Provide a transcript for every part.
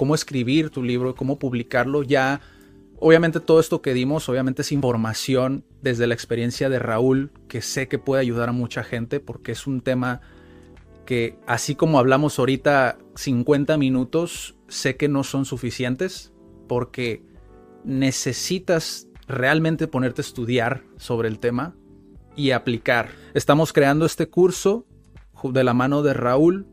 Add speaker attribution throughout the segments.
Speaker 1: Cómo escribir tu libro, cómo publicarlo, ya obviamente todo esto que dimos, obviamente es información desde la experiencia de Raúl, que sé que puede ayudar a mucha gente porque es un tema que así como hablamos ahorita 50 minutos, sé que no son suficientes porque necesitas realmente ponerte a estudiar sobre el tema y aplicar. Estamos creando este curso de la mano de Raúl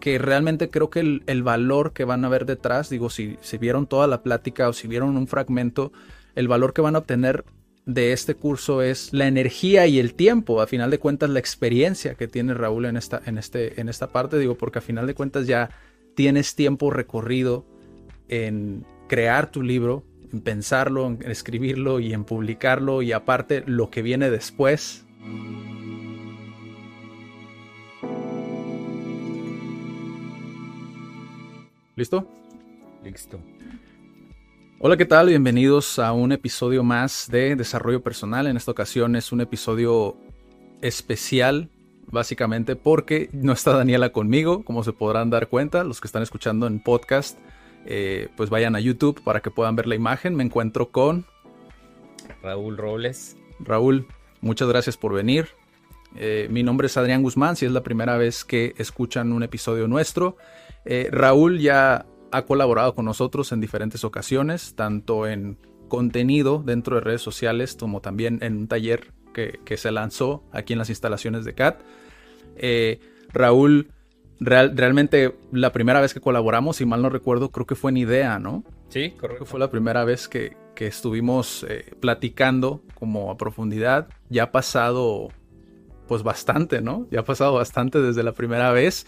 Speaker 1: que realmente creo que el, el valor que van a ver detrás, digo, si, si vieron toda la plática o si vieron un fragmento, el valor que van a obtener de este curso es la energía y el tiempo, a final de cuentas la experiencia que tiene Raúl en esta, en este, en esta parte, digo, porque a final de cuentas ya tienes tiempo recorrido en crear tu libro, en pensarlo, en escribirlo y en publicarlo y aparte lo que viene después. ¿Listo?
Speaker 2: Listo.
Speaker 1: Hola, ¿qué tal? Bienvenidos a un episodio más de Desarrollo Personal. En esta ocasión es un episodio especial, básicamente porque no está Daniela conmigo, como se podrán dar cuenta. Los que están escuchando en podcast, eh, pues vayan a YouTube para que puedan ver la imagen. Me encuentro con
Speaker 2: Raúl Robles.
Speaker 1: Raúl. Muchas gracias por venir. Eh, mi nombre es Adrián Guzmán, si es la primera vez que escuchan un episodio nuestro. Eh, Raúl ya ha colaborado con nosotros en diferentes ocasiones, tanto en contenido dentro de redes sociales como también en un taller que, que se lanzó aquí en las instalaciones de CAT. Eh, Raúl, real- realmente la primera vez que colaboramos, si mal no recuerdo, creo que fue en Idea, ¿no?
Speaker 2: Sí,
Speaker 1: Creo
Speaker 2: correcto.
Speaker 1: que fue la primera vez que, que estuvimos eh, platicando como a profundidad. Ya ha pasado pues bastante, ¿no? Ya ha pasado bastante desde la primera vez.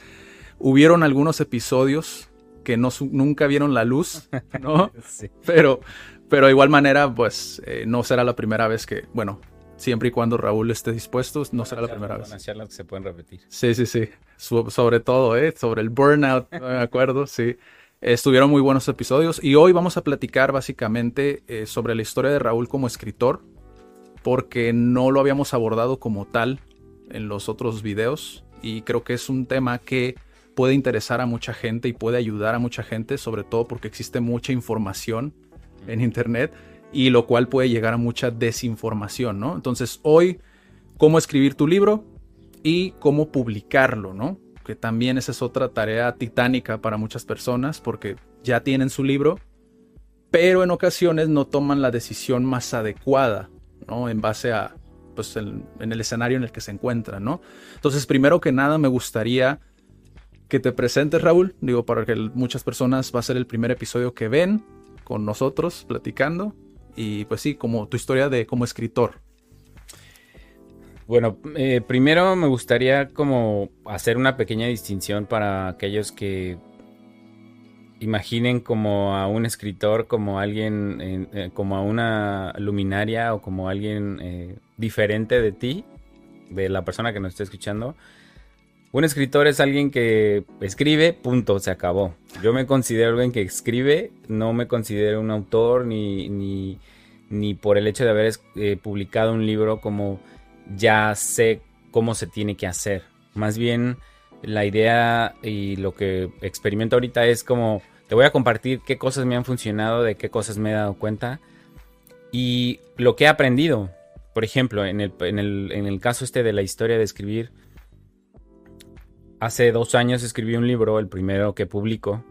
Speaker 1: Hubieron algunos episodios que no, nunca vieron la luz, ¿no?
Speaker 2: Sí.
Speaker 1: Pero, pero de igual manera, pues eh, no será la primera vez que, bueno, siempre y cuando Raúl esté dispuesto, no será la primera vez.
Speaker 2: Charlas que se pueden repetir.
Speaker 1: Sí, sí, sí. Su- sobre todo, ¿eh? Sobre el burnout, no me acuerdo, sí. Estuvieron muy buenos episodios y hoy vamos a platicar básicamente eh, sobre la historia de Raúl como escritor, porque no lo habíamos abordado como tal en los otros videos y creo que es un tema que puede interesar a mucha gente y puede ayudar a mucha gente, sobre todo porque existe mucha información en internet y lo cual puede llegar a mucha desinformación, ¿no? Entonces hoy, cómo escribir tu libro y cómo publicarlo, ¿no? Que también esa es otra tarea titánica para muchas personas porque ya tienen su libro, pero en ocasiones no toman la decisión más adecuada, ¿no? En base a, pues, en el escenario en el que se encuentran, ¿no? Entonces, primero que nada, me gustaría que te presentes, Raúl. Digo, para que muchas personas va a ser el primer episodio que ven con nosotros platicando. Y pues sí, como tu historia de como escritor.
Speaker 2: Bueno, eh, primero me gustaría como hacer una pequeña distinción para aquellos que imaginen como a un escritor como alguien, eh, como a una luminaria o como alguien eh, diferente de ti, de la persona que nos esté escuchando. Un escritor es alguien que escribe, punto, se acabó. Yo me considero alguien que escribe, no me considero un autor ni, ni, ni por el hecho de haber eh, publicado un libro como ya sé cómo se tiene que hacer. Más bien la idea y lo que experimento ahorita es como te voy a compartir qué cosas me han funcionado, de qué cosas me he dado cuenta y lo que he aprendido. Por ejemplo, en el, en el, en el caso este de la historia de escribir, hace dos años escribí un libro, el primero que publico,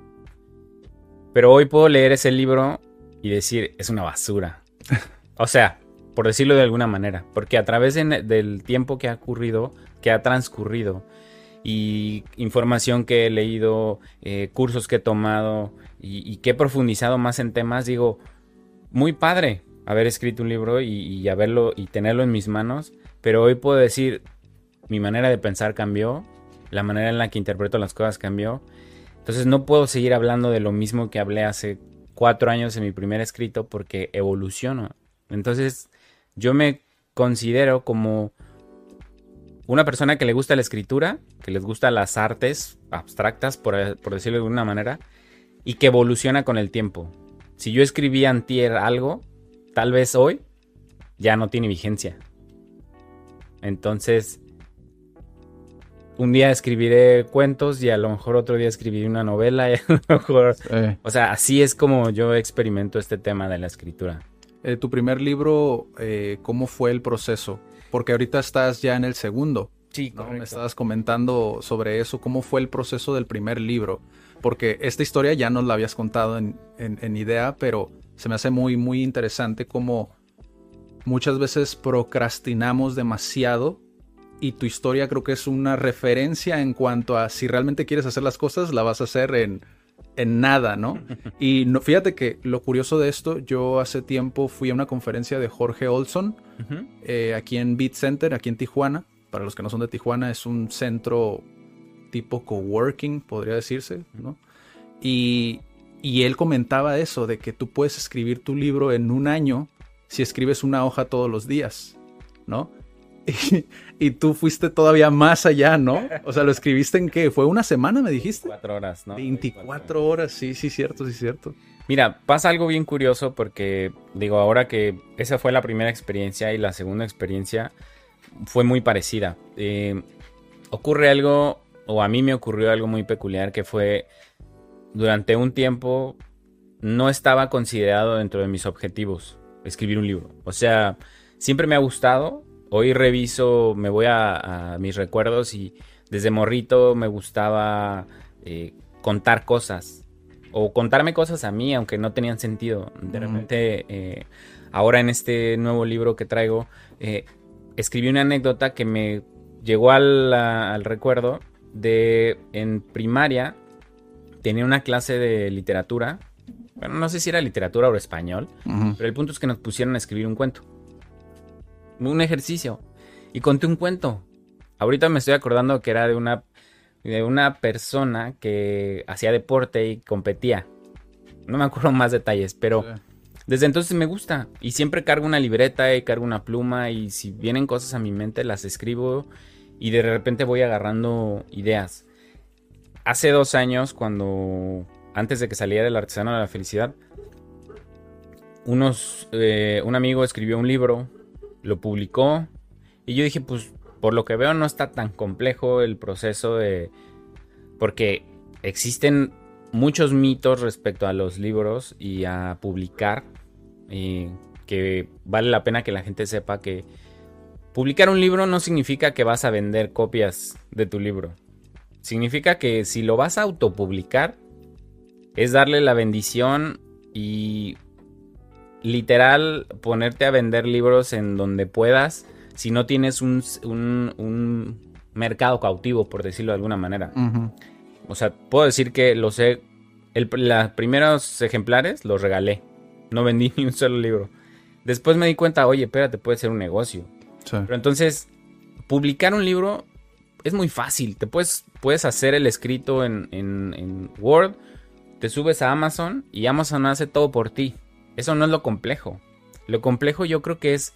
Speaker 2: pero hoy puedo leer ese libro y decir, es una basura. o sea, por decirlo de alguna manera, porque a través de- del tiempo que ha ocurrido, que ha transcurrido, y información que he leído, eh, cursos que he tomado y, y que he profundizado más en temas, digo, muy padre, haber escrito un libro y, y haberlo y tenerlo en mis manos, pero hoy puedo decir, mi manera de pensar cambió, la manera en la que interpreto las cosas cambió. Entonces no puedo seguir hablando de lo mismo que hablé hace cuatro años en mi primer escrito porque evoluciono. Entonces yo me considero como una persona que le gusta la escritura, que les gusta las artes abstractas, por, decirlo de alguna manera, y que evoluciona con el tiempo. Si yo escribí antier algo, tal vez hoy ya no tiene vigencia. Entonces, un día escribiré cuentos y a lo mejor otro día escribiré una novela y a lo mejor... O sea, así es como yo experimento este tema de la escritura.
Speaker 1: Eh, tu primer libro, eh, ¿cómo fue el proceso? Porque ahorita estás ya en el segundo.
Speaker 2: Sí,
Speaker 1: ¿no? Me estabas comentando sobre eso, cómo fue el proceso del primer libro. Porque esta historia ya nos la habías contado en, en idea, pero se me hace muy, muy interesante cómo muchas veces procrastinamos demasiado y tu historia creo que es una referencia en cuanto a si realmente quieres hacer las cosas, la vas a hacer en, en nada, ¿no? Y no, fíjate que lo curioso de esto, yo hace tiempo fui a una conferencia de Jorge Olson, eh, aquí en Beat Center, aquí en Tijuana. Para los que no son de Tijuana, es un centro tipo coworking, podría decirse, ¿no? Y, y él comentaba eso, de que tú puedes escribir tu libro en un año si escribes una hoja todos los días, ¿no? Y, tú fuiste todavía más allá, ¿no? O sea, lo escribiste en qué? ¿Fue una semana, me dijiste?
Speaker 2: 24 horas, ¿no?
Speaker 1: 24 horas, sí, sí, cierto, sí, cierto.
Speaker 2: Mira, pasa algo bien curioso porque, digo, ahora que esa fue la primera experiencia y la segunda experiencia fue muy parecida. Eh, ocurre algo, o a mí me ocurrió algo muy peculiar que fue, durante un tiempo, no estaba considerado dentro de mis objetivos escribir un libro. O sea, siempre me ha gustado, Hoy reviso, me voy a, mis recuerdos y desde morrito me gustaba eh, contar cosas o contarme cosas a mí, aunque no tenían sentido. De repente, eh, ahora en este nuevo libro que traigo, eh, escribí una anécdota que me llegó al, recuerdo de en primaria tenía una clase de literatura. Bueno, no sé si era literatura o español, pero el punto es que nos pusieron a escribir un cuento un ejercicio. Y conté un cuento. Ahorita me estoy acordando que era de una, de una persona que hacía deporte y competía. No me acuerdo más detalles, pero desde entonces me gusta. Y siempre cargo una libreta y cargo una pluma y si vienen cosas a mi mente las escribo y de repente voy agarrando ideas. Hace dos años, cuando antes de que saliera el artesano de la felicidad, unos, eh, un amigo escribió un libro lo publicó y yo dije, pues por lo que veo no está tan complejo el proceso de... Porque existen muchos mitos respecto a los libros y a publicar. Y que vale la pena que la gente sepa que publicar un libro no significa que vas a vender copias de tu libro. Significa que si lo vas a autopublicar, es darle la bendición y literal ponerte a vender libros en donde puedas si no tienes un, un, mercado cautivo, por decirlo de alguna manera. O sea, puedo decir que los he... los primeros ejemplares los regalé. No vendí ni un solo libro. Después me di cuenta, oye, espérate, puede ser un negocio. Pero entonces, publicar un libro es muy fácil. Te puedes, puedes hacer el escrito en, en Word, te subes a Amazon y Amazon hace todo por ti. Eso no es lo complejo. Lo complejo yo creo que es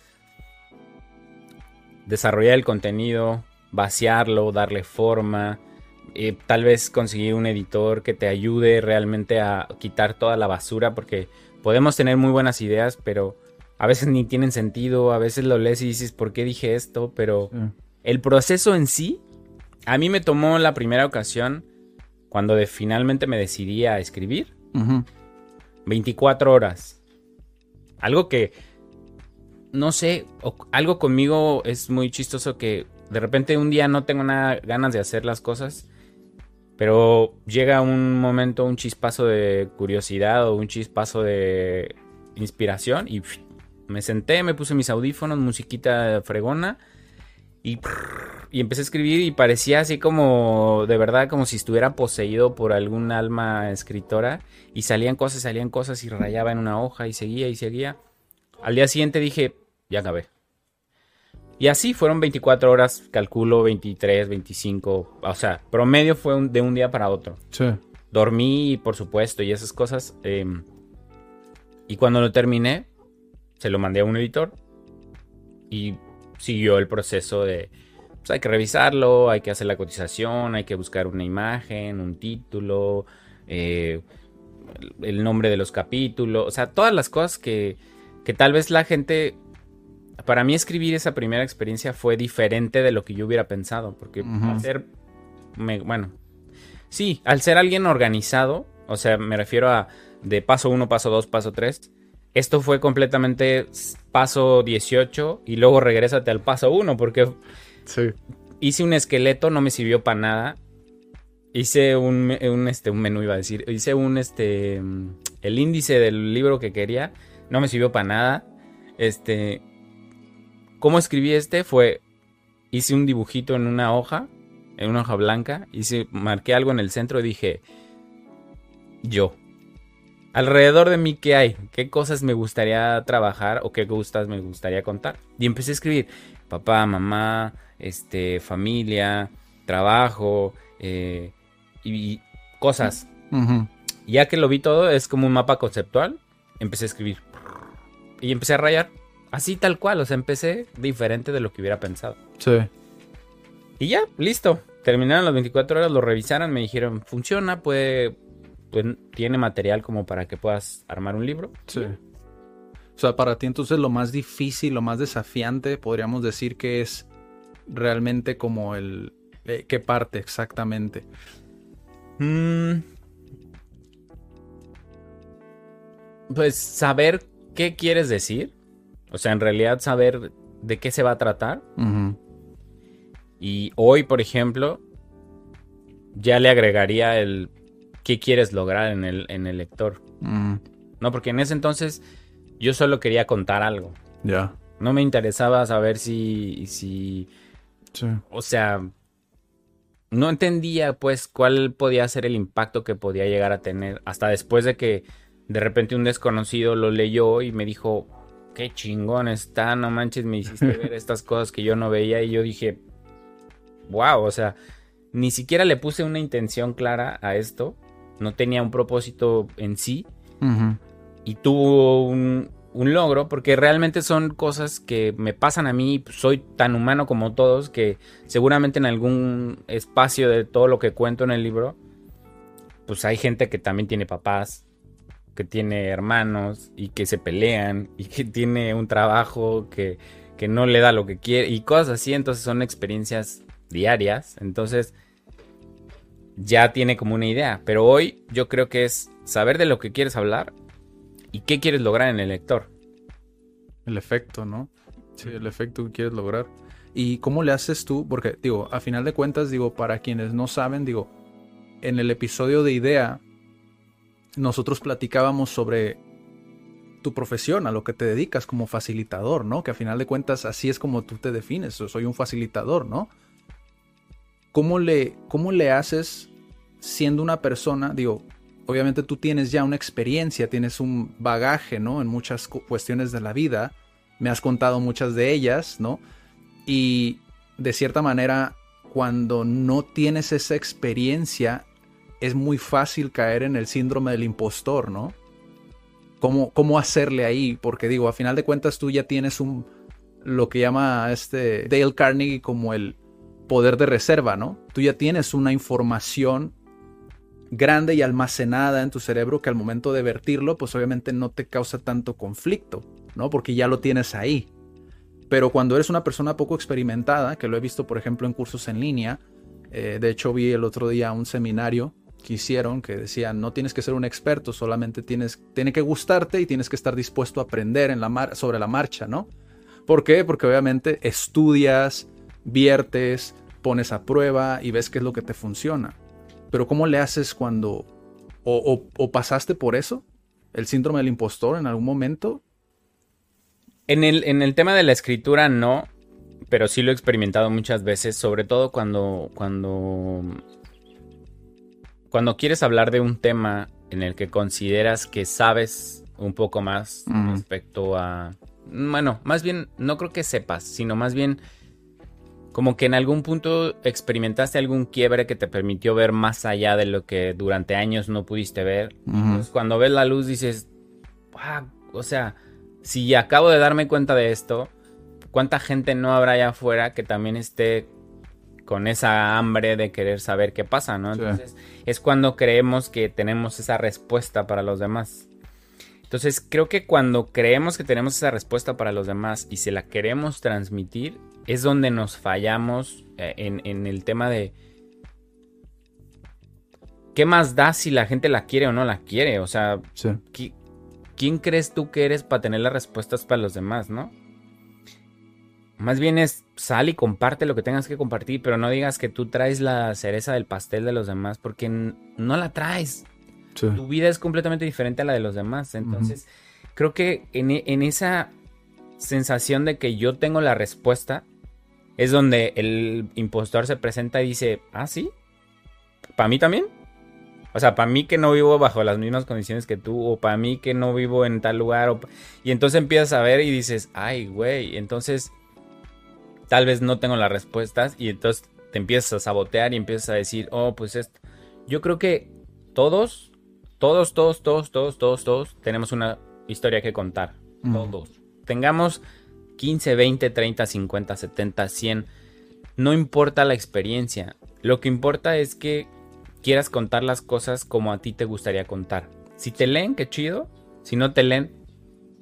Speaker 2: desarrollar el contenido, vaciarlo, darle forma, eh, tal vez conseguir un editor que te ayude realmente a quitar toda la basura, porque podemos tener muy buenas ideas, pero a veces ni tienen sentido, a veces lo lees y dices, ¿por qué dije esto? Pero el proceso en sí, a mí me tomó la primera ocasión, cuando de, finalmente me decidí a escribir, 24 horas. Algo que, no sé, algo conmigo es muy chistoso que de repente un día no tengo nada ganas de hacer las cosas, pero llega un momento, un chispazo de curiosidad o un chispazo de inspiración y me senté, me puse mis audífonos, musiquita fregona y, y, empecé a escribir y parecía así como, de verdad, como si estuviera poseído por algún alma escritora. Y salían cosas, salían cosas y rayaba en una hoja y seguía y seguía. Al día siguiente dije, ya acabé. Y así fueron 24 horas, calculo 23, 25, o sea, promedio fue de un día para otro.
Speaker 1: Sí.
Speaker 2: Dormí, por supuesto, y esas cosas. Em, y cuando lo terminé, se lo mandé a un editor y siguió el proceso de, pues hay que revisarlo, hay que hacer la cotización, hay que buscar una imagen, un título, eh, el nombre de los capítulos, o sea, todas las cosas que, que tal vez la gente para mí escribir esa primera experiencia fue diferente de lo que yo hubiera pensado, porque al ser, bueno, sí, al ser alguien organizado, o sea, me refiero a de paso 1, paso 2, paso 3, esto fue completamente paso 18 y luego regrésate al paso 1, porque hice un esqueleto, no me sirvió para nada. Hice un, un, este, un menú, iba a decir. Hice un, este, el índice del libro que quería. No me sirvió para nada. Este, ¿Cómo escribí este? Fue, hice un dibujito en una hoja, en una hoja blanca, hice, marqué algo en el centro y dije, yo. Alrededor de mí, ¿qué hay? ¿Qué cosas me gustaría trabajar o qué gustas me gustaría contar? Y empecé a escribir, papá, mamá, este, familia, trabajo, eh, y, cosas. Ya que lo vi todo, es como un mapa conceptual, empecé a escribir. Y empecé a rayar. Así tal cual, o sea, empecé diferente de lo que hubiera pensado.
Speaker 1: Sí.
Speaker 2: Y ya, listo. Terminaron las 24 horas, lo revisaron, me dijeron, funciona, puede, tiene material como para que puedas armar un libro.
Speaker 1: Sí. O sea, para ti entonces lo más difícil, lo más desafiante, podríamos decir que es realmente como el... Eh, ¿Qué parte exactamente?
Speaker 2: Mm. Pues saber qué quieres decir o sea, en realidad saber de qué se va a tratar. Y hoy, por ejemplo, ya le agregaría el qué quieres lograr en el, en el lector. No, porque en ese entonces yo solo quería contar algo.
Speaker 1: Ya.
Speaker 2: No me interesaba saber si. si O sea. No entendía, pues, cuál podía ser el impacto que podía llegar a tener. Hasta después de que de repente un desconocido lo leyó y me dijo qué chingón está, no manches, me hiciste ver estas cosas que yo no veía y yo dije, wow, o sea, ni siquiera le puse una intención clara a esto, no tenía un propósito en sí. Y tuvo un, un, logro porque realmente son cosas que me pasan a mí, soy tan humano como todos que seguramente en algún espacio de todo lo que cuento en el libro, pues hay gente que también tiene papás, que tiene hermanos y que se pelean y que tiene un trabajo que, no le da lo que quiere y cosas así, entonces son experiencias diarias, entonces ya tiene como una idea, pero hoy yo creo que es saber de lo que quieres hablar y qué quieres lograr en el lector.
Speaker 1: El efecto, ¿no? Sí, el efecto que quieres lograr. ¿Y cómo le haces tú? Porque, digo, a final de cuentas, digo, para quienes no saben, digo, en el episodio de Idea nosotros platicábamos sobre tu profesión, a lo que te dedicas como facilitador, ¿no? Que a final de cuentas así es como tú te defines, soy un facilitador, ¿no? ¿Cómo le, cómo le haces siendo una persona, digo, obviamente tú tienes ya una experiencia, tienes un bagaje, ¿no? En muchas cuestiones de la vida, me has contado muchas de ellas, ¿no? Y de cierta manera, cuando no tienes esa experiencia, es muy fácil caer en el síndrome del impostor, ¿no? ¿Cómo, cómo hacerle ahí? Porque digo, a final de cuentas tú ya tienes un, lo que llama este Dale Carnegie como el poder de reserva, ¿no? Tú ya tienes una información grande y almacenada en tu cerebro que al momento de vertirlo, pues obviamente no te causa tanto conflicto, ¿no? Porque ya lo tienes ahí. Pero cuando eres una persona poco experimentada, que lo he visto por ejemplo en cursos en línea, eh, de hecho vi el otro día un seminario que hicieron que decían no tienes que ser un experto, solamente tienes tiene que gustarte y tienes que estar dispuesto a aprender en la mar, sobre la marcha, ¿no? ¿Por qué? Porque obviamente estudias, viertes, pones a prueba y ves qué es lo que te funciona. Pero ¿cómo le haces cuando o, o pasaste por eso? ¿El síndrome del impostor en algún momento?
Speaker 2: En el, en el tema de la escritura no, pero sí lo he experimentado muchas veces, sobre todo cuando, cuando cuando quieres hablar de un tema en el que consideras que sabes un poco más respecto a, bueno, más bien, no creo que sepas, sino más bien como que en algún punto experimentaste algún quiebre que te permitió ver más allá de lo que durante años no pudiste ver. Entonces, cuando ves la luz dices, o sea, si acabo de darme cuenta de esto, ¿cuánta gente no habrá allá afuera que también esté con esa hambre de querer saber qué pasa, ¿no? Entonces, es cuando creemos que tenemos esa respuesta para los demás. Entonces creo que cuando creemos que tenemos esa respuesta para los demás y se la queremos transmitir, es donde nos fallamos eh, en, el tema de ¿qué más da si la gente la quiere o no la quiere? O sea, ¿quién crees tú que eres para tener las respuestas para los demás, no? Más bien es sal y comparte lo que tengas que compartir, pero no digas que tú traes la cereza del pastel de los demás, porque no la traes. Tu vida es completamente diferente a la de los demás. Entonces, creo que en, esa sensación de que yo tengo la respuesta, es donde el impostor se presenta y dice, ah, sí, ¿para mí también? O sea, para mí que no vivo bajo las mismas condiciones que tú, o para mí que no vivo en tal lugar, y entonces empiezas a ver y dices, ay, güey, entonces tal vez no tengo las respuestas, y entonces te empiezas a sabotear y empiezas a decir, oh, pues esto. Yo creo que todos todos, todos, todos, todos, todos, todos tenemos una historia que contar. Todos. Tengamos 15, 20, 30, 50, 70, 100. No importa la experiencia. Lo que importa es que quieras contar las cosas como a ti te gustaría contar. Si te leen, qué chido. Si no te leen,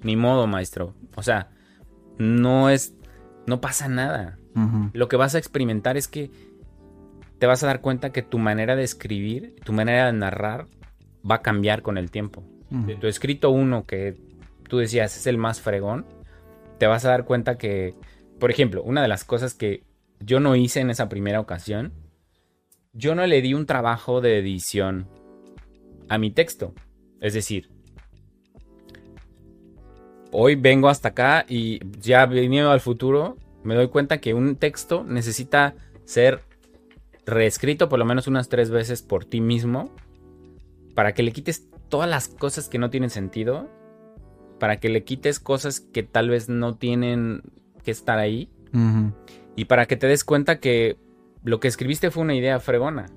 Speaker 2: ni modo, maestro. O sea, no es. No pasa nada. Lo que vas a experimentar es que te vas a dar cuenta que tu manera de escribir, tu manera de narrar, va a cambiar con el tiempo. De tu escrito uno que tú decías es el más fregón, te vas a dar cuenta que, por ejemplo, una de las cosas que yo no hice en esa primera ocasión, yo no le di un trabajo de edición a mi texto. Es decir, hoy vengo hasta acá y ya venido al futuro, me doy cuenta que un texto necesita ser reescrito por lo menos unas tres veces por ti mismo para que le quites todas las cosas que no tienen sentido, para que le quites cosas que tal vez no tienen que estar ahí, y para que te des cuenta que lo que escribiste fue una idea fregona,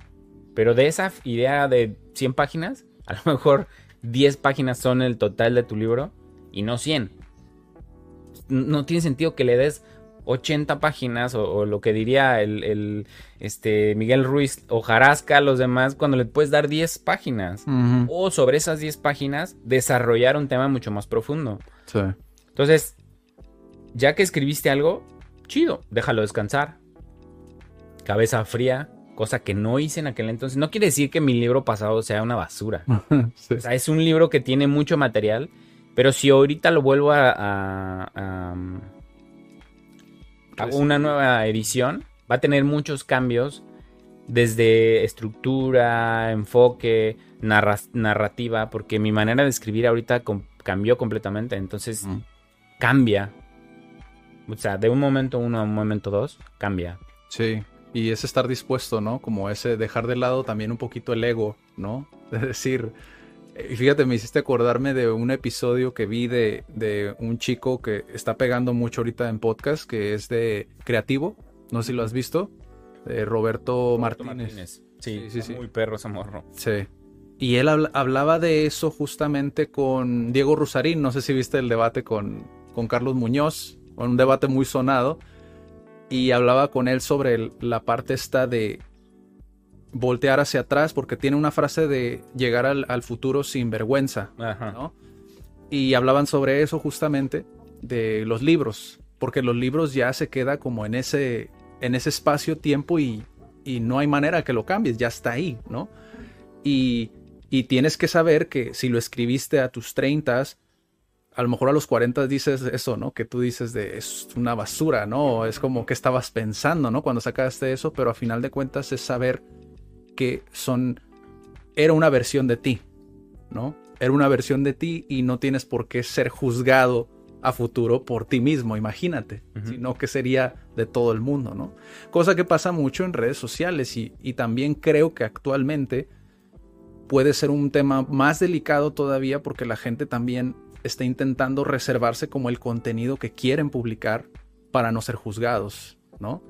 Speaker 2: pero de esa idea de 100 páginas, a lo mejor 10 páginas son el total de tu libro y no 100. No tiene sentido que le des 80 páginas o, lo que diría el, este, Miguel Ruiz o Jarasca los demás cuando le puedes dar 10 páginas o sobre esas 10 páginas desarrollar un tema mucho más profundo. Entonces, ya que escribiste algo, chido, déjalo descansar. Cabeza fría, cosa que no hice en aquel entonces. No quiere decir que mi libro pasado sea una basura. O sea, es un libro que tiene mucho material, pero si ahorita lo vuelvo a una nueva edición, va a tener muchos cambios desde estructura, enfoque, narrativa, porque mi manera de escribir ahorita cambió completamente, entonces cambia. O sea, de un momento uno a un momento dos, cambia.
Speaker 1: Sí, y es estar dispuesto, ¿no? Como ese dejar de lado también un poquito el ego, ¿no? Es decir, fíjate, me hiciste acordarme de un episodio que vi de, de, un chico que está pegando mucho ahorita en podcast, que es de Creativo. No sé si lo has visto. Roberto, Martínez.
Speaker 2: Sí, sí, sí. Muy perro ese morro.
Speaker 1: Sí. Y él hablaba de eso justamente con Diego Rusarín. No sé si viste el debate con, con Carlos Muñoz. Un debate muy sonado. Y hablaba con él sobre la parte esta de voltear hacia atrás porque tiene una frase de llegar al, futuro sin vergüenza. Y hablaban sobre eso justamente de los libros, porque los libros ya se queda como en ese, en ese espacio-tiempo y, y, no hay manera que lo cambies, ya está ahí, ¿no? Y, y tienes que saber que si lo escribiste a tus 30, a lo mejor a los 40 dices eso, ¿no? Que tú dices de es una basura, ¿no? Es como que estabas pensando, ¿no? Cuando sacaste eso, pero a final de cuentas es saber que son, era una versión de ti, ¿no? Era una versión de ti y no tienes por qué ser juzgado a futuro por ti mismo, imagínate, sino que sería de todo el mundo, ¿no? Cosa que pasa mucho en redes sociales y, y también creo que actualmente puede ser un tema más delicado todavía porque la gente también está intentando reservarse como el contenido que quieren publicar para no ser juzgados, ¿no?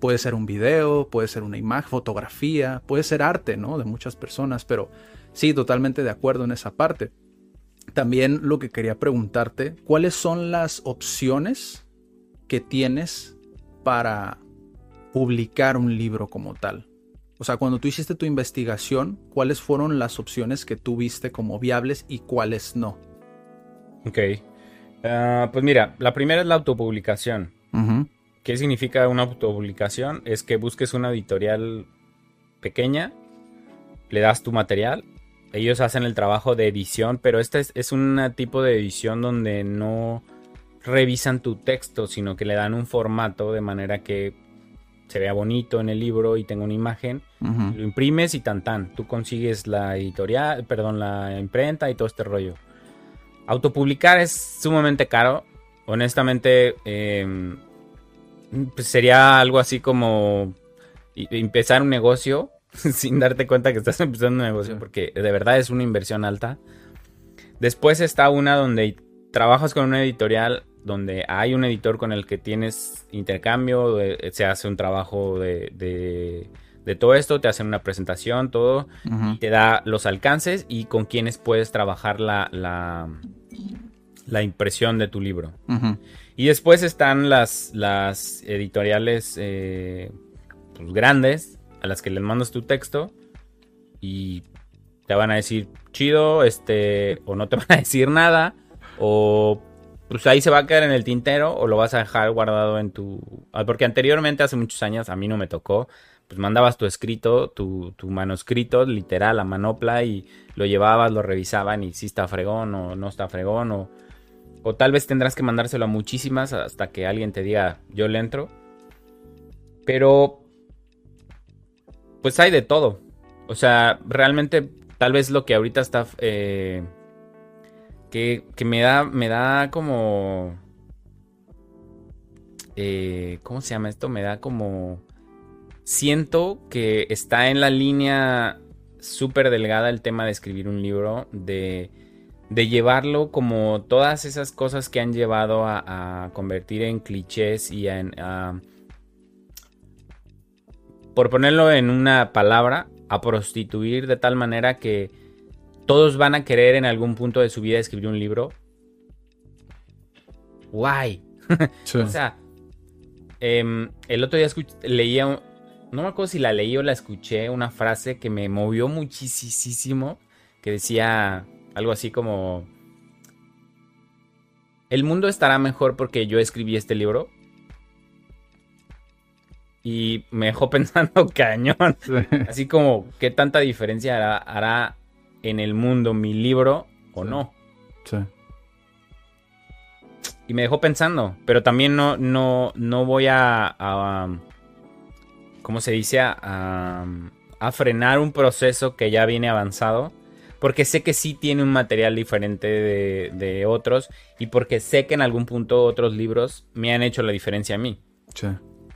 Speaker 1: Puede ser un video, puede ser una imagen, fotografía, puede ser arte, ¿no? De muchas personas, pero sí, totalmente de acuerdo en esa parte. También lo que quería preguntarte, ¿cuáles son las opciones que tienes para publicar un libro como tal? O sea, cuando tú hiciste tu investigación, ¿cuáles fueron las opciones que tú viste como viables y cuáles no?
Speaker 2: Ok. Ah, pues mira, la primera es la autopublicación. ¿Qué significa una autopublicación? Es que busques una editorial pequeña, le das tu material, ellos hacen el trabajo de edición, pero este es, es un tipo de edición donde no revisan tu texto, sino que le dan un formato de manera que se vea bonito en el libro y tenga una imagen, lo imprimes y tan tan, tú consigues la editorial, perdón, la imprenta y todo este rollo. Autopublicar es sumamente caro, honestamente em, pues sería algo así como empezar un negocio sin darte cuenta que estás empezando un negocio, porque de verdad es una inversión alta. Después está una donde trabajas con una editorial donde hay un editor con el que tienes intercambio, se hace un trabajo de, todo esto, te hacen una presentación, todo, te da los alcances y con quienes puedes trabajar la, la, impresión de tu libro. Y después están las, las editoriales eh, pues, grandes a las que les mandas tu texto y te van a decir chido, este, o no te van a decir nada, o pues ahí se va a quedar en el tintero o lo vas a dejar guardado en tu... Ah, porque anteriormente, hace muchos años, a mí no me tocó, pues mandabas tu escrito, tu, manuscrito, literal, a manopla y lo llevabas, lo revisaban y si está fregón o no está fregón o... O tal vez tendrás que mandárselo a muchísimas hasta que alguien te diga, yo le entro. Pero... Pues hay de todo. O sea, realmente tal vez lo que ahorita está... Eh, que, me da, me da como... Eh, ¿Cómo se llama esto? Me da como... Siento que está en la línea súper delgada el tema de escribir un libro, de, de llevarlo como todas esas cosas que han llevado a, convertir en clichés y en... por ponerlo en una palabra, a prostituir de tal manera que todos van a querer en algún punto de su vida escribir un libro. Guay. o sea, em, el otro día leía, no me acuerdo si la leí o la escuché, una frase que me movió muchísimo, que decía algo así como, el mundo estará mejor porque yo escribí este libro. Y me dejó pensando cañón. Así como, ¿qué tanta diferencia hará en el mundo mi libro o no. Sí. Y me dejó pensando, pero también no, no, no voy a, ¿cómo se dice? A, a, frenar un proceso que ya viene avanzado. Porque sé que sí tiene un material diferente de, de, otros. Y porque sé que en algún punto otros libros me han hecho la diferencia a mí. Sí.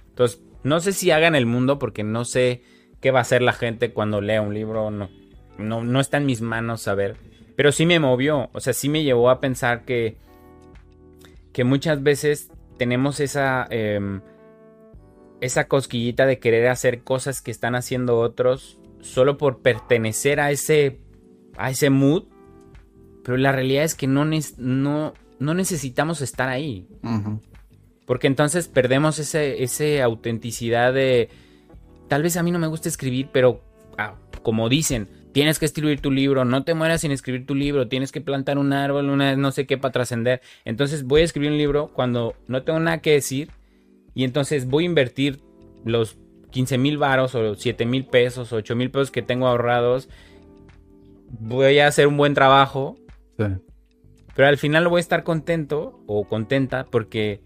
Speaker 2: Entonces, no sé si hagan el mundo porque no sé qué va a hacer la gente cuando lea un libro no no, no está en mis manos saber. Pero sí me movió, o sea, sí me llevó a pensar que, que muchas veces tenemos esa, em, esa cosquillita de querer hacer cosas que están haciendo otros solo por pertenecer a ese, a ese mood. Pero la realidad es que no, no, no necesitamos estar ahí. Porque entonces perdemos ese, ese autenticidad de... Tal vez a mí no me gusta escribir, pero ah, como dicen, tienes que escribir tu libro, no te mueras sin escribir tu libro, tienes que plantar un árbol, una no sé qué para trascender. Entonces voy a escribir un libro cuando no tengo nada que decir y entonces voy a invertir los 15 mil varos o 7 mil pesos o 8 mil pesos que tengo ahorrados. Voy a hacer un buen trabajo. Pero al final voy a estar contento o contenta porque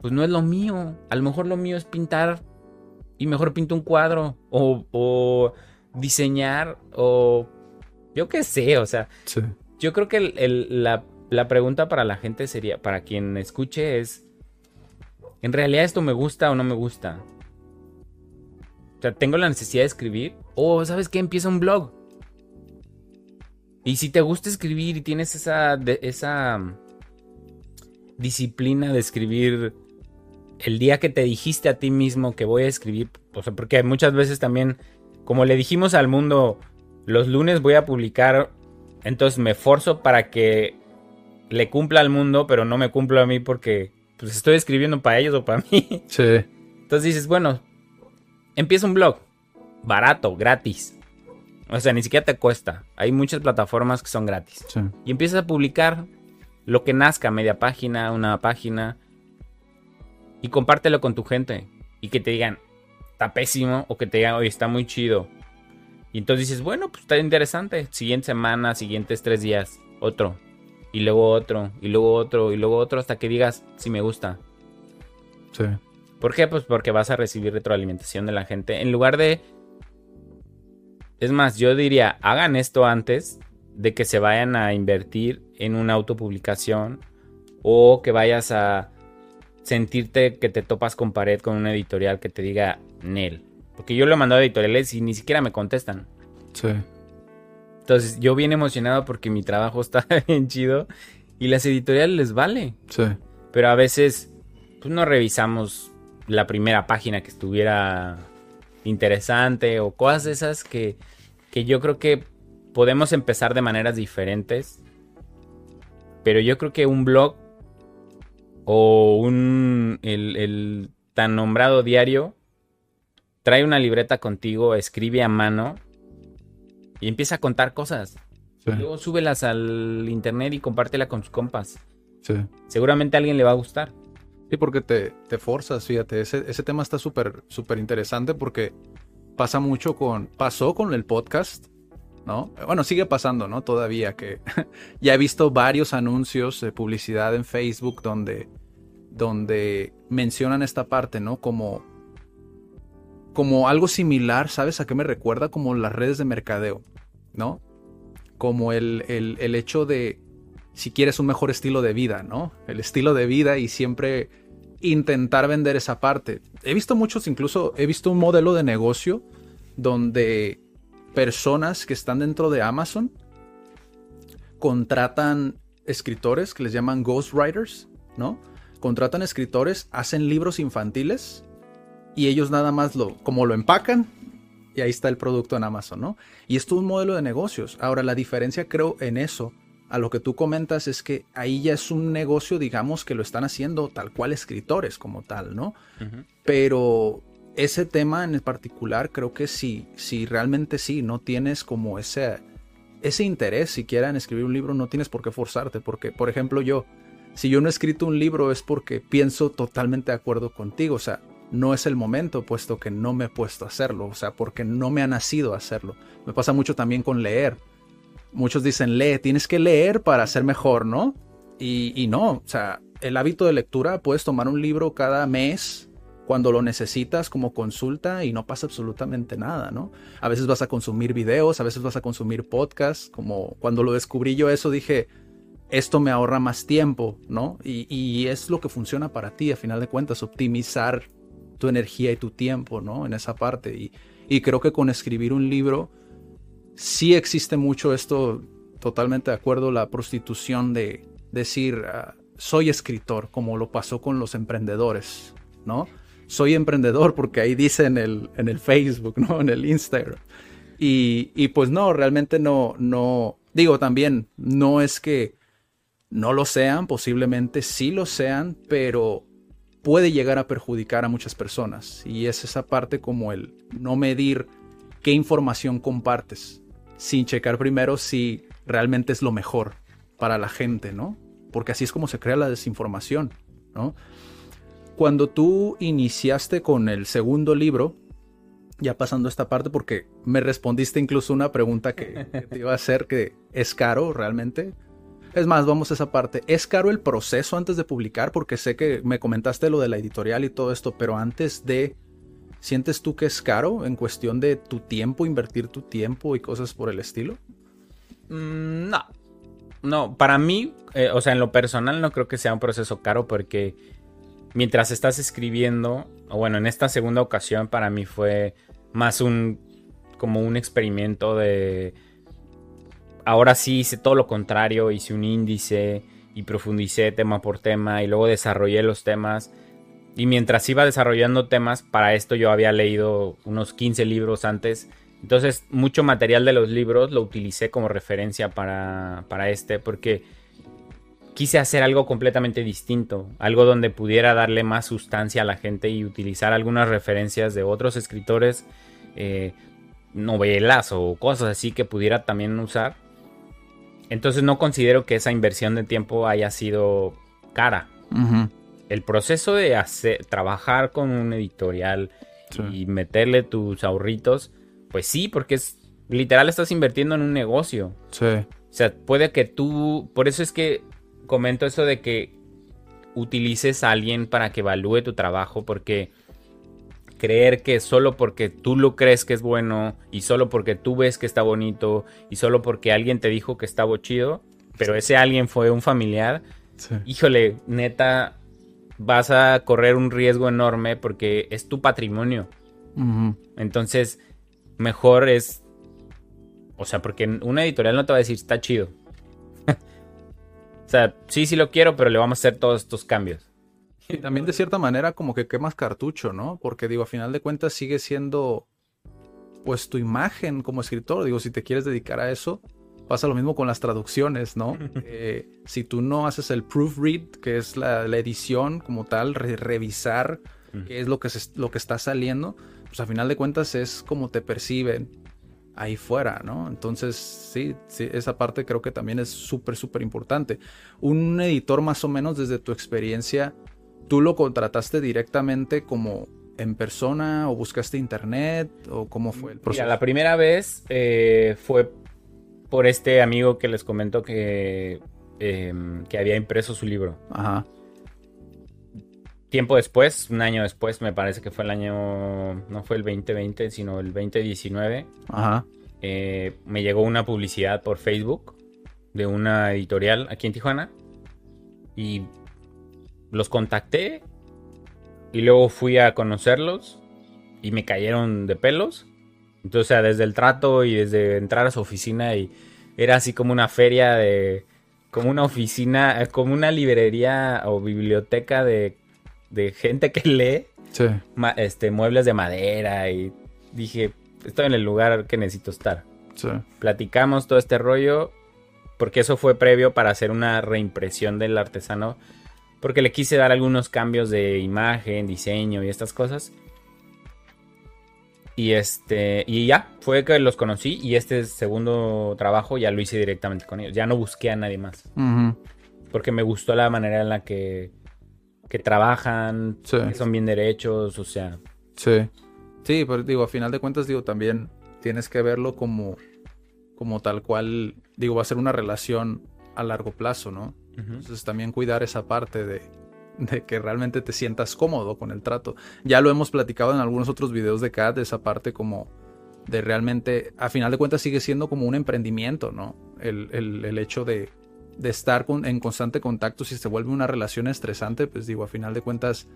Speaker 2: pues no es lo mío. A lo mejor lo mío es pintar y mejor pinto un cuadro o, o diseñar o yo qué sé, o sea, yo creo que la, la, pregunta para la gente sería, para quien escuche es, ¿en realidad esto me gusta o no me gusta? O sea, tengo la necesidad de escribir o, ¿sabes qué? Empieza un blog. Y si te gusta escribir y tienes esa, esa disciplina de escribir el día que te dijiste a ti mismo que voy a escribir, o sea, porque muchas veces también, como le dijimos al mundo, los lunes voy a publicar, entonces me forzo para que le cumpla al mundo, pero no me cumplo a mí porque pues estoy escribiendo para ellos o para mí.
Speaker 1: Sí.
Speaker 2: Entonces dices, bueno, empieza un blog, barato, gratis. O sea, ni siquiera te cuesta. Hay muchas plataformas que son gratis.
Speaker 1: Sí.
Speaker 2: Y empiezas a publicar lo que nazca, media página, una página. Y compártelo con tu gente. Y que te digan, está pésimo. O que te digan, oye, está muy chido. Y entonces dices, bueno, pues está interesante. Siguiente semana, siguientes tres días, otro. Y luego otro, y luego otro, y luego otro, hasta que digas, si me gusta.
Speaker 1: Sí.
Speaker 2: ¿Por qué? Pues porque vas a recibir retroalimentación de la gente. En lugar de... Es más, yo diría, hagan esto antes de que se vayan a invertir en una autopublicación o que vayas a sentirte que te topas con pared con una editorial que te diga Nel. Porque yo lo he mandado a editoriales y ni siquiera me contestan.
Speaker 1: Sí.
Speaker 2: Entonces yo bien emocionado porque mi trabajo está bien chido y las editoriales les vale.
Speaker 1: Sí.
Speaker 2: Pero a veces pues no revisamos la primera página que estuviera interesante o cosas esas que, que yo creo que podemos empezar de maneras diferentes. Pero yo creo que un blog o un el, el tan nombrado diario trae una libreta contigo, escribe a mano y empieza a contar cosas.
Speaker 1: Sí.
Speaker 2: Luego súbelas al internet y compártela con sus compas.
Speaker 1: Sí.
Speaker 2: Seguramente a alguien le va a gustar.
Speaker 1: Sí, porque te, te forzas, fíjate, ese, ese tema está súper, súper interesante porque pasa mucho con, pasó con el podcast, ¿no? Bueno, sigue pasando, ¿no? Todavía que ya he visto varios anuncios de publicidad en Facebook donde, donde mencionan esta parte, ¿no? Como, como algo similar, ¿sabes a qué me recuerda? Como las redes de mercadeo, ¿no? Como el, el, el hecho de, si quieres un mejor estilo de vida, ¿no? El estilo de vida y siempre intentar vender esa parte. He visto muchos, incluso he visto un modelo de negocio donde personas que están dentro de Amazon contratan escritores que les llaman ghostwriters, ¿no? Contratan escritores, hacen libros infantiles y ellos nada más lo, como lo empacan y ahí está el producto en Amazon, ¿no? Y esto es un modelo de negocios. Ahora, la diferencia creo en eso a lo que tú comentas es que ahí ya es un negocio, digamos, que lo están haciendo tal cual escritores como tal, ¿no? Uh -huh. Pero ese tema en particular creo que sí, si realmente sí, no tienes como ese, ese interés siquiera en escribir un libro, no tienes por qué forzarte, porque, por ejemplo, yo, si yo no he escrito un libro es porque pienso totalmente de acuerdo contigo, o sea, no es el momento, puesto que no me he puesto a hacerlo, o sea, porque no me ha nacido hacerlo. Me pasa mucho también con leer muchos dicen, lee, tienes que leer para ser mejor, ¿no? Y, y, no, o sea, el hábito de lectura, puedes tomar un libro cada mes cuando lo necesitas como consulta y no pasa absolutamente nada, ¿no? A veces vas a consumir videos, a veces vas a consumir podcasts, como cuando lo descubrí yo eso dije, esto me ahorra más tiempo, ¿no? Y, y es lo que funciona para ti, a final de cuentas, optimizar tu energía y tu tiempo, ¿no? En esa parte. Y, y creo que con escribir un libro sí existe mucho esto, totalmente de acuerdo, la prostitución de decir, uh, soy escritor, como lo pasó con los emprendedores, ¿no? Soy emprendedor porque ahí dice en el, en el Facebook, ¿no? En el Instagram. Y, y pues no, realmente no, no, digo también, no es que no lo sean, posiblemente sí lo sean, pero puede llegar a perjudicar a muchas personas. Y es esa parte como el no medir qué información compartes sin checar primero si realmente es lo mejor para la gente, ¿no? Porque así es como se crea la desinformación, ¿no? Cuando tú iniciaste con el segundo libro, ya pasando esta parte, porque me respondiste incluso una pregunta que, que te iba a hacer, que es caro realmente. Es más, vamos a esa parte. ¿Es caro el proceso antes de publicar? Porque sé que me comentaste lo de la editorial y todo esto, pero antes de ¿Sientes tú que es caro en cuestión de tu tiempo, invertir tu tiempo y cosas por el estilo?
Speaker 2: Mm, no. No, para mí, eh, o sea, en lo personal no creo que sea un proceso caro porque mientras estás escribiendo, o bueno, en esta segunda ocasión para mí fue más un como un experimento de ahora sí hice todo lo contrario, hice un índice y profundicé tema por tema y luego desarrollé los temas. Y mientras iba desarrollando temas, para esto yo había leído unos 15 libros antes. Entonces, mucho material de los libros lo utilicé como referencia para, para este, porque quise hacer algo completamente distinto, algo donde pudiera darle más sustancia a la gente y utilizar algunas referencias de otros escritores, eh, novelas o cosas así que pudiera también usar. Entonces no considero que esa inversión de tiempo haya sido cara. El proceso de hacer, trabajar con un editorial y meterle tus ahorritos, pues sí, porque es literal estás invirtiendo en un negocio.
Speaker 1: Sí.
Speaker 2: O sea, puede que tú, por eso es que comento eso de que utilices a alguien para que evalúe tu trabajo, porque creer que solo porque tú lo crees que es bueno y solo porque tú ves que está bonito y solo porque alguien te dijo que estaba chido, pero ese alguien fue un familiar, híjole, neta, vas a correr un riesgo enorme porque es tu patrimonio. Entonces, mejor es, o sea, porque una editorial no te va a decir está chido. O sea, sí, sí lo quiero, pero le vamos a hacer todos estos cambios.
Speaker 1: Y también de cierta manera como que quemas cartucho, ¿no? Porque digo, a final de cuentas sigue siendo pues tu imagen como escritor. Digo, si te quieres dedicar a eso, pasa lo mismo con las traducciones, ¿no? Eh, si tú no haces el proofread, que es la, edición como tal, revisar qué es lo que, lo que está saliendo, pues a final de cuentas es como te perciben ahí fuera, ¿no? Entonces, sí, sí esa parte creo que también es súper, súper importante. Un editor más o menos desde tu experiencia, ¿tú lo contrataste directamente como en persona o buscaste internet o cómo fue el proceso?
Speaker 2: Mira, la primera vez eh, fue por este amigo que les comento que, em, que había impreso su libro.
Speaker 1: Ajá.
Speaker 2: Tiempo después, un año después, me parece que fue el año, no fue el 2020, sino el 2019.
Speaker 1: Ajá.
Speaker 2: Eh, me llegó una publicidad por Facebook de una editorial aquí en Tijuana. Y los contacté. Y luego fui a conocerlos. Y me cayeron de pelos. Entonces, desde el trato y desde entrar a su oficina. Y era así como una feria de. Como una oficina, como una librería o biblioteca de de gente que lee este, muebles de madera y dije, estoy en el lugar que necesito estar. Platicamos todo este rollo porque eso fue previo para hacer una reimpresión del artesano porque le quise dar algunos cambios de imagen, diseño y estas cosas. Y este y ya, fue que los conocí y este segundo trabajo ya lo hice directamente con ellos. Ya no busqué a nadie más. Porque me gustó la manera en la que que trabajan, que son bien derechos, o sea.
Speaker 1: Sí. Sí, pero digo, a final de cuentas, digo, también tienes que verlo como, como tal cual, digo, va a ser una relación a largo plazo, ¿no? Entonces también cuidar esa parte de, de que realmente te sientas cómodo con el trato. Ya lo hemos platicado en algunos otros videos de CAD, esa parte como de realmente, a final de cuentas sigue siendo como un emprendimiento, ¿no? El, el, el hecho de, de estar en constante contacto, si se vuelve una relación estresante, pues digo, a final de cuentas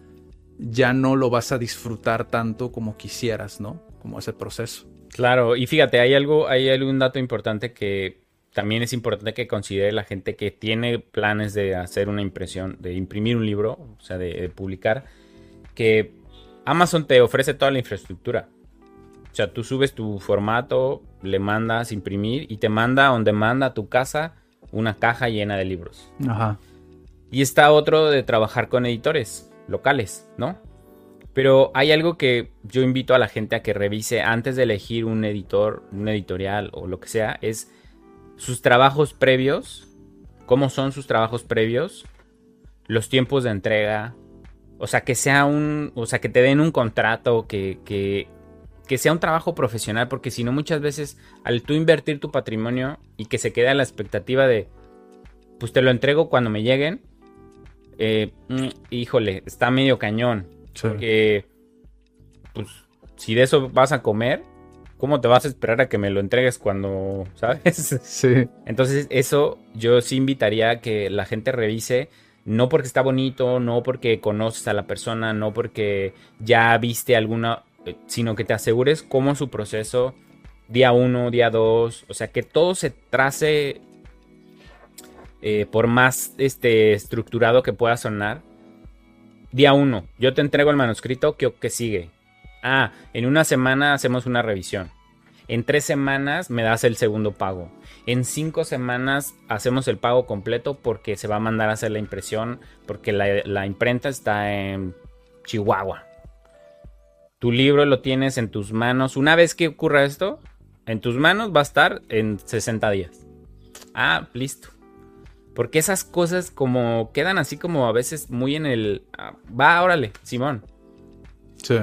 Speaker 1: ya no lo vas a disfrutar tanto como quisieras, ¿no? Como ese proceso.
Speaker 2: Claro, y fíjate, hay algo, hay algún dato importante que también es importante que considere la gente que tiene planes de hacer una impresión, de imprimir un libro, o sea, de, publicar, que Amazon te ofrece toda la infraestructura. O sea, tú subes tu formato, le mandas imprimir y te manda donde manda a tu casa una caja llena de libros.
Speaker 1: Ajá.
Speaker 2: Y está otro de trabajar con editores locales, ¿no? Pero hay algo que yo invito a la gente a que revise antes de elegir un editor, un editorial o lo que sea, es sus trabajos previos, cómo son sus trabajos previos, los tiempos de entrega, o sea, que sea un, o sea, que te den un contrato, que, que que sea un trabajo profesional, porque si no muchas veces al tú invertir tu patrimonio y que se quede a la expectativa de, pues te lo entrego cuando me lleguen, eh, mm, híjole, está medio cañón. Porque, pues, si de eso vas a comer, ¿cómo te vas a esperar a que me lo entregues cuando, sabes?
Speaker 1: Sí.
Speaker 2: Entonces, eso yo sí invitaría a que la gente revise no porque está bonito, no porque conoces a la persona, no porque ya viste alguna eh, sino que te asegures cómo su proceso día uno, día dos, o sea, que todo se trace eh, por más este, estructurado que pueda sonar. Día uno, yo te entrego el manuscrito, ¿qué, ¿qué sigue? Ah, en una semana hacemos una revisión. En tres semanas me das el segundo pago. En cinco semanas hacemos el pago completo porque se va a mandar a hacer la impresión, porque la, imprenta está en Chihuahua. Tu libro lo tienes en tus manos. Una vez que ocurra esto, en tus manos va a estar en 60 días. Ah, listo. Porque esas cosas como quedan así como a veces muy en el... Ah, va, órale, Simón.
Speaker 1: Sí.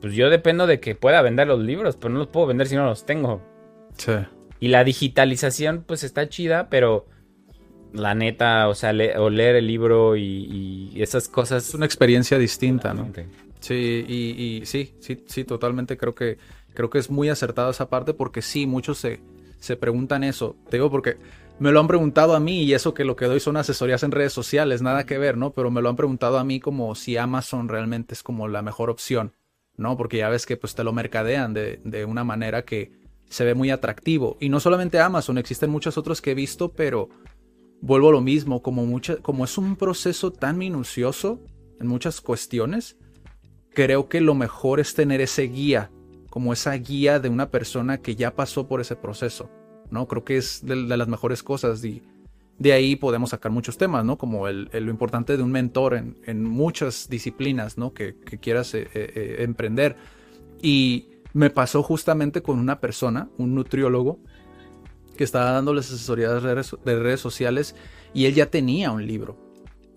Speaker 2: Pues yo dependo de que pueda vender los libros, pero no los puedo vender si no los tengo.
Speaker 1: Sí.
Speaker 2: Y la digitalización, pues está chida, pero la neta, o sea, o leer el libro y, esas cosas.
Speaker 1: Es una experiencia distinta, ¿no? Sí, y, sí, sí, sí, totalmente creo que, creo que es muy acertada esa parte porque sí, muchos se, se preguntan eso. Te digo porque me lo han preguntado a mí y eso que lo que doy son asesorías en redes sociales, nada que ver, ¿no? Pero me lo han preguntado a mí como si Amazon realmente es como la mejor opción, ¿no? Porque ya ves que pues te lo mercadean de, de una manera que se ve muy atractivo. Y no solamente Amazon, existen muchos otros que he visto, pero vuelvo a lo mismo, como, mucha, como es un proceso tan minucioso en muchas cuestiones, creo que lo mejor es tener ese guía, como esa guía de una persona que ya pasó por ese proceso, ¿no? Creo que es de, las mejores cosas y de ahí podemos sacar muchos temas, ¿no? Como el, lo importante de un mentor en, muchas disciplinas, ¿no? Que, quieras eh, eh, eh, emprender. Y me pasó justamente con una persona, un nutriólogo, que estaba dándoles asesorías de redes, sociales y él ya tenía un libro.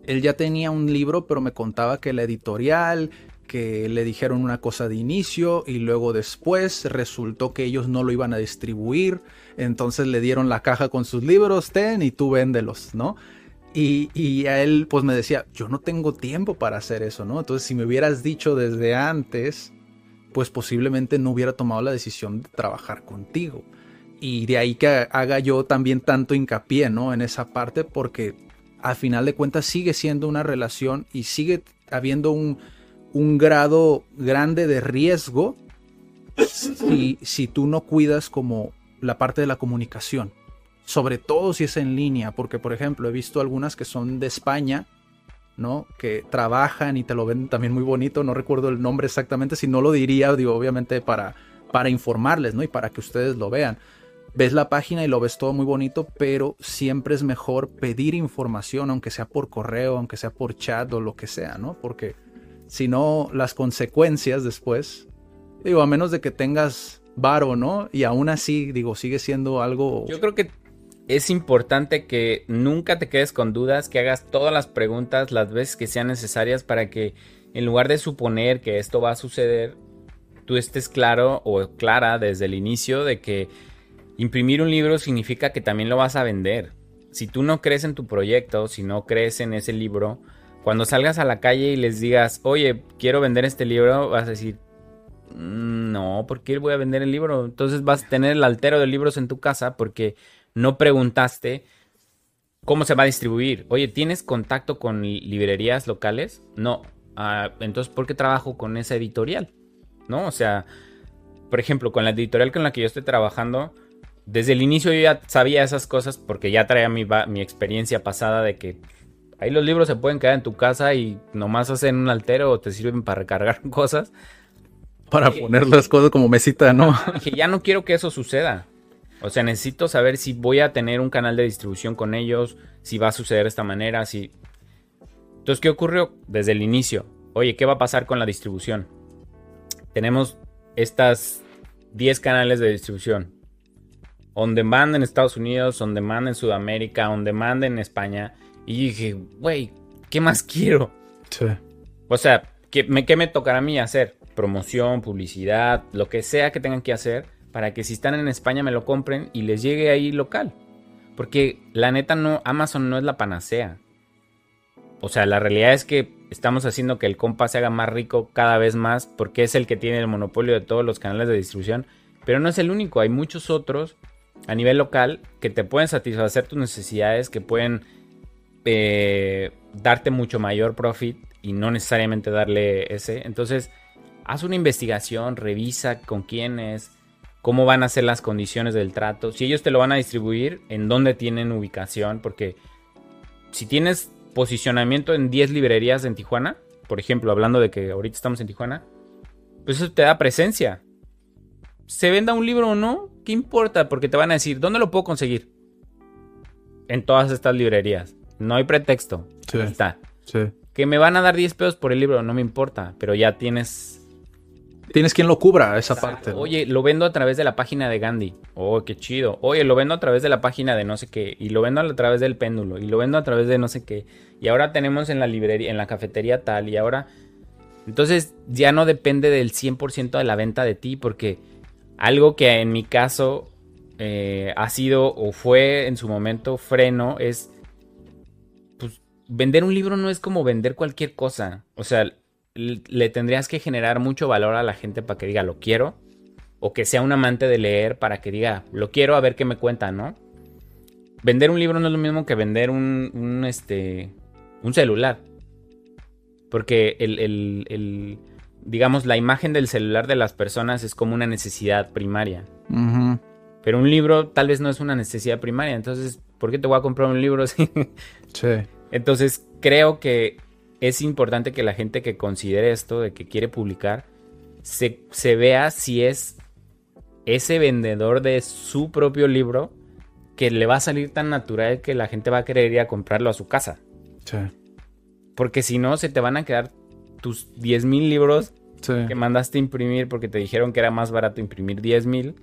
Speaker 1: Él ya tenía un libro, pero me contaba que la editorial, que le dijeron una cosa de inicio y luego después resultó que ellos no lo iban a distribuir, entonces le dieron la caja con sus libros, ten y tú véndelos, ¿no? Y, y, a él pues me decía, yo no tengo tiempo para hacer eso, ¿no? Entonces si me hubieras dicho desde antes, pues posiblemente no hubiera tomado la decisión de trabajar contigo. Y de ahí que haga yo también tanto hincapié, ¿no? En esa parte, porque al final de cuentas sigue siendo una relación y sigue habiendo un, un grado grande de riesgo si, si tú no cuidas como la parte de la comunicación. Sobre todo si es en línea, porque por ejemplo he visto algunas que son de España ¿no? Que trabajan y te lo ven también muy bonito, no recuerdo el nombre exactamente, si no lo diría, digo, obviamente para, para informarles, ¿no? Y para que ustedes lo vean. Ves la página y lo ves todo muy bonito, pero siempre es mejor pedir información, aunque sea por correo, aunque sea por chat o lo que sea, ¿no? Porque si no, las consecuencias después, digo, a menos de que tengas varo, ¿no? Y aún así, digo, sigue siendo algo...
Speaker 2: Yo creo que es importante que nunca te quedes con dudas, que hagas todas las preguntas las veces que sean necesarias para que en lugar de suponer que esto va a suceder, tú estés claro o clara desde el inicio de que imprimir un libro significa que también lo vas a vender. Si tú no crees en tu proyecto, si no crees en ese libro, cuando salgas a la calle y les digas, oye, quiero vender este libro, vas a decir, mm, no, ¿por qué voy a vender el libro? Entonces vas a tener el altero de libros en tu casa porque no preguntaste cómo se va a distribuir. Oye, ¿tienes contacto con librerías locales? No. Ah, entonces, ¿por qué trabajo con esa editorial? ¿No? O sea, por ejemplo, con la editorial con la que yo estoy trabajando, desde el inicio yo ya sabía esas cosas porque ya traía mi, mi experiencia pasada de que ahí los libros se pueden quedar en tu casa y nomás hacen un altero o te sirven para recargar cosas.
Speaker 1: Para poner las cosas como mesita, ¿no?
Speaker 2: Que ya no quiero que eso suceda. O sea, necesito saber si voy a tener un canal de distribución con ellos, si va a suceder de esta manera, si... Entonces, ¿qué ocurrió desde el inicio? Oye, ¿qué va a pasar con la distribución? Tenemos estas 10 canales de distribución. On demand en Estados Unidos, on demand en Sudamérica, on demand en España. Y dije, güey, ¿qué más quiero?
Speaker 1: Sí.
Speaker 2: O sea, ¿qué me, ¿qué me tocará a mí hacer? Promoción, publicidad, lo que sea que tengan que hacer para que si están en España me lo compren y les llegue ahí local. Porque la neta no, Amazon no es la panacea. O sea, la realidad es que estamos haciendo que el compa se haga más rico cada vez más porque es el que tiene el monopolio de todos los canales de distribución. Pero no es el único, hay muchos otros a nivel local que te pueden satisfacer tus necesidades, que pueden eh, darte mucho mayor profit y no necesariamente darle ese. Entonces, haz una investigación, revisa con quién es cómo van a ser las condiciones del trato, si ellos te lo van a distribuir, en dónde tienen ubicación, porque si tienes posicionamiento en 10 librerías en Tijuana, por ejemplo, hablando de que ahorita estamos en Tijuana, pues eso te da presencia. Se venda un libro o no, ¿qué importa? Porque te van a decir, ¿dónde lo puedo conseguir? En todas estas librerías. No hay pretexto.
Speaker 1: Sí.
Speaker 2: está.
Speaker 1: Sí.
Speaker 2: Que me van a dar 10 pesos por el libro, no me importa, pero ya tienes
Speaker 1: Tienes quien lo cubra esa parte. ¿no?
Speaker 2: Oye, lo vendo a través de la página de Gandhi. Oh, qué chido. Oye, lo vendo a través de la página de no sé qué. Y lo vendo a través del péndulo. Y lo vendo a través de no sé qué. Y ahora tenemos en la librería, en la cafetería tal. Y ahora. Entonces ya no depende del 100% de la venta de ti. Porque algo que en mi caso eh, ha sido o fue en su momento freno es. Vender un libro no es como vender cualquier cosa. O sea, le tendrías que generar mucho valor a la gente para que diga lo quiero. O que sea un amante de leer para que diga lo quiero a ver qué me cuenta, ¿no? Vender un libro no es lo mismo que vender un, un este, un celular. Porque el, el, el, digamos, la imagen del celular de las personas es como una necesidad primaria.
Speaker 1: Uh -huh.
Speaker 2: Pero un libro tal vez no es una necesidad primaria. Entonces, ¿por qué te voy a comprar un libro? sí. Entonces, creo que es importante que la gente que considere esto, de que quiere publicar, se, se, vea si es ese vendedor de su propio libro que le va a salir tan natural que la gente va a querer ir a comprarlo a su casa.
Speaker 1: Sí.
Speaker 2: Porque si no, se te van a quedar tus 10 mil libros
Speaker 1: sí.
Speaker 2: que mandaste a imprimir porque te dijeron que era más barato imprimir 10 mil.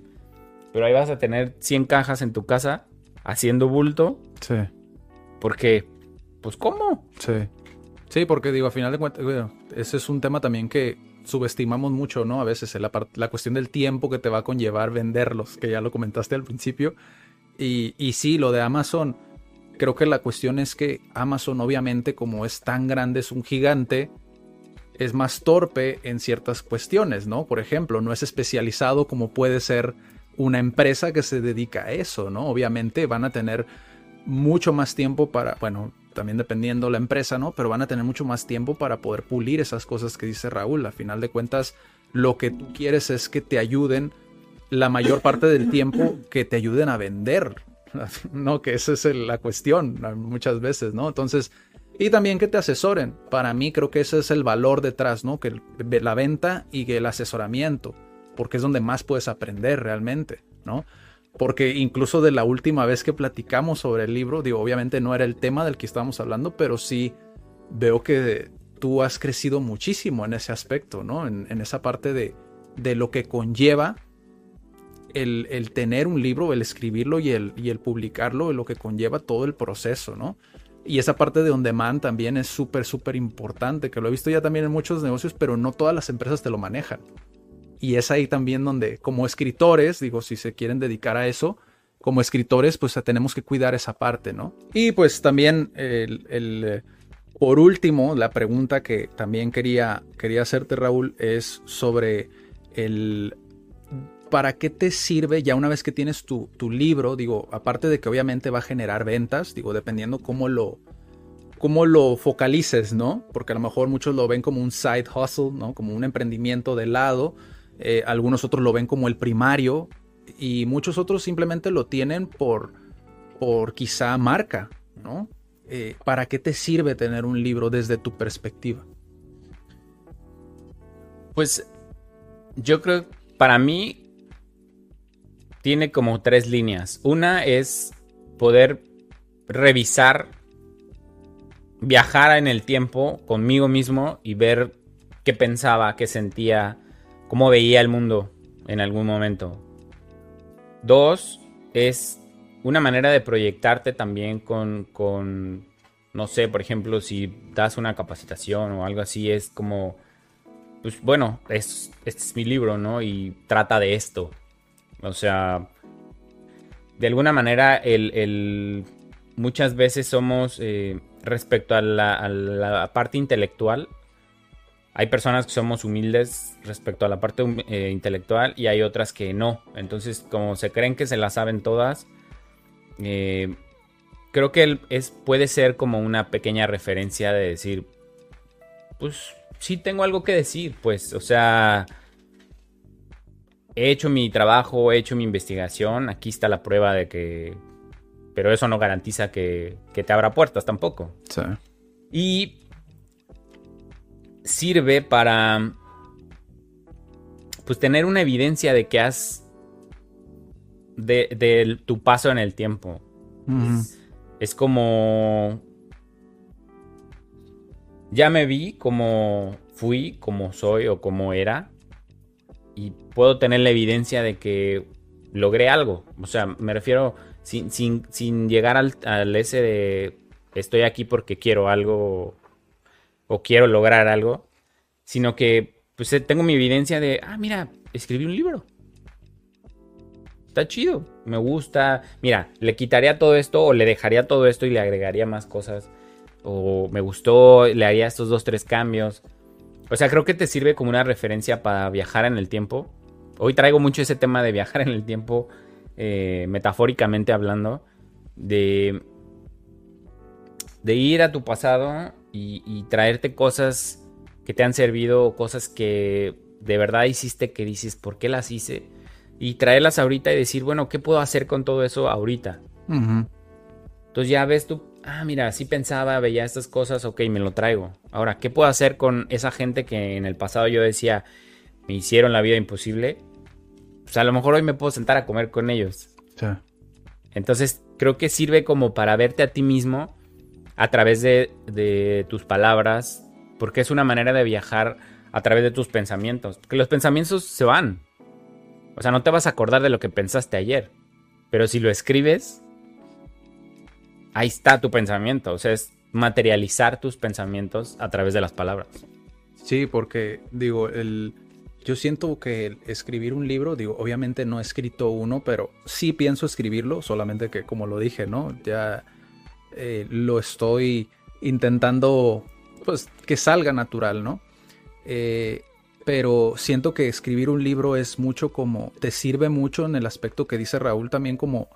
Speaker 2: Pero ahí vas a tener 100 cajas en tu casa haciendo bulto.
Speaker 1: Sí.
Speaker 2: Porque, pues, ¿cómo?
Speaker 1: Sí. Sí, porque digo, a final de cuentas, bueno, ese es un tema también que subestimamos mucho, ¿no? A veces la, la, cuestión del tiempo que te va a conllevar venderlos, que ya lo comentaste al principio. Y, y sí, lo de Amazon, creo que la cuestión es que Amazon obviamente como es tan grande, es un gigante, es más torpe en ciertas cuestiones, ¿no? Por ejemplo, no es especializado como puede ser una empresa que se dedica a eso, ¿no? Obviamente van a tener mucho más tiempo para, bueno, también dependiendo la empresa, ¿no? Pero van a tener mucho más tiempo para poder pulir esas cosas que dice Raúl. A final de cuentas, lo que tú quieres es que te ayuden la mayor parte del tiempo, que te ayuden a vender, ¿no? Que esa es la cuestión muchas veces, ¿no? Entonces, y también que te asesoren. Para mí creo que ese es el valor detrás, ¿no? Que la venta y el asesoramiento, porque es donde más puedes aprender realmente, ¿no? Porque incluso de la última vez que platicamos sobre el libro, digo, obviamente no era el tema del que estábamos hablando, pero sí veo que tú has crecido muchísimo en ese aspecto, ¿no? En, esa parte de, de, lo que conlleva el, el, tener un libro, el escribirlo y el, y el publicarlo, lo que conlleva todo el proceso, ¿no? Y esa parte de on demand también es súper, súper importante, que lo he visto ya también en muchos negocios, pero no todas las empresas te lo manejan. Y es ahí también donde, como escritores, digo, si se quieren dedicar a eso, como escritores, pues tenemos que cuidar esa parte, ¿no? Y pues también, el, el, por último, la pregunta que también quería, quería hacerte, Raúl, es sobre el... ¿Para qué te sirve ya una vez que tienes tu, tu libro? Digo, aparte de que obviamente va a generar ventas, digo, dependiendo cómo lo, cómo lo focalices, ¿no? Porque a lo mejor muchos lo ven como un side hustle, ¿no? Como un emprendimiento de lado. Eh, algunos otros lo ven como el primario y muchos otros simplemente lo tienen por, por quizá marca, ¿no? Eh, ¿Para qué te sirve tener un libro desde tu perspectiva?
Speaker 2: Pues yo creo, para mí, tiene como tres líneas. Una es poder revisar, viajar en el tiempo conmigo mismo y ver qué pensaba, qué sentía, cómo veía el mundo en algún momento. Dos, es una manera de proyectarte también con, con, no sé, por ejemplo, si das una capacitación o algo así, es como, pues bueno, es, este es mi libro, ¿no? Y trata de esto. O sea, de alguna manera, el, el muchas veces somos, eh, respecto a la, a la parte intelectual, hay personas que somos humildes respecto a la parte eh, intelectual y hay otras que no. Entonces, como se creen que se la saben todas, eh, creo que es, puede ser como una pequeña referencia de decir, pues sí tengo algo que decir, pues, o sea, he hecho mi trabajo, he hecho mi investigación, aquí está la prueba de que... Pero eso no garantiza que, que te abra puertas tampoco.
Speaker 1: Sí.
Speaker 2: Y sirve para pues tener una evidencia de que has de, tu paso en el tiempo. es, como ya me vi como fui, como soy o como era y puedo tener la evidencia de que logré algo. O sea, me refiero sin, sin, llegar al, al ese de estoy aquí porque quiero algo o quiero lograr algo, sino que pues eh, tengo mi evidencia de, ah, mira, escribí un libro. Está chido, me gusta. Mira, le quitaría todo esto o le dejaría todo esto y le agregaría más cosas. O me gustó, le haría estos dos, tres cambios. O sea, creo que te sirve como una referencia para viajar en el tiempo. Hoy traigo mucho ese tema de viajar en el tiempo, eh, metafóricamente hablando, de, de ir a tu pasado y, traerte cosas que te han servido, cosas que de verdad hiciste que dices, ¿por qué las hice? Y traerlas ahorita y decir, bueno, ¿qué puedo hacer con todo eso ahorita? Entonces ya ves tú, ah, mira, sí pensaba, veía estas cosas, ok, me lo traigo. Ahora, ¿qué puedo hacer con esa gente que en el pasado yo decía, me hicieron la vida imposible? Pues a lo mejor hoy me puedo sentar a comer con ellos. Entonces creo que sirve como para verte a ti mismo a través de, tus palabras, porque es una manera de viajar a través de tus pensamientos. Porque los pensamientos se van. O sea, no te vas a acordar de lo que pensaste ayer. Pero si lo escribes, ahí está tu pensamiento. O sea, es materializar tus pensamientos a través de las palabras.
Speaker 1: Sí, porque digo, el, yo siento que escribir un libro, digo, obviamente no he escrito uno, pero sí pienso escribirlo, solamente que como lo dije, ¿no? Ya eh, lo estoy intentando pues que salga natural, ¿no? Eh, pero siento que escribir un libro es mucho como, te sirve mucho en el aspecto que dice Raúl también como,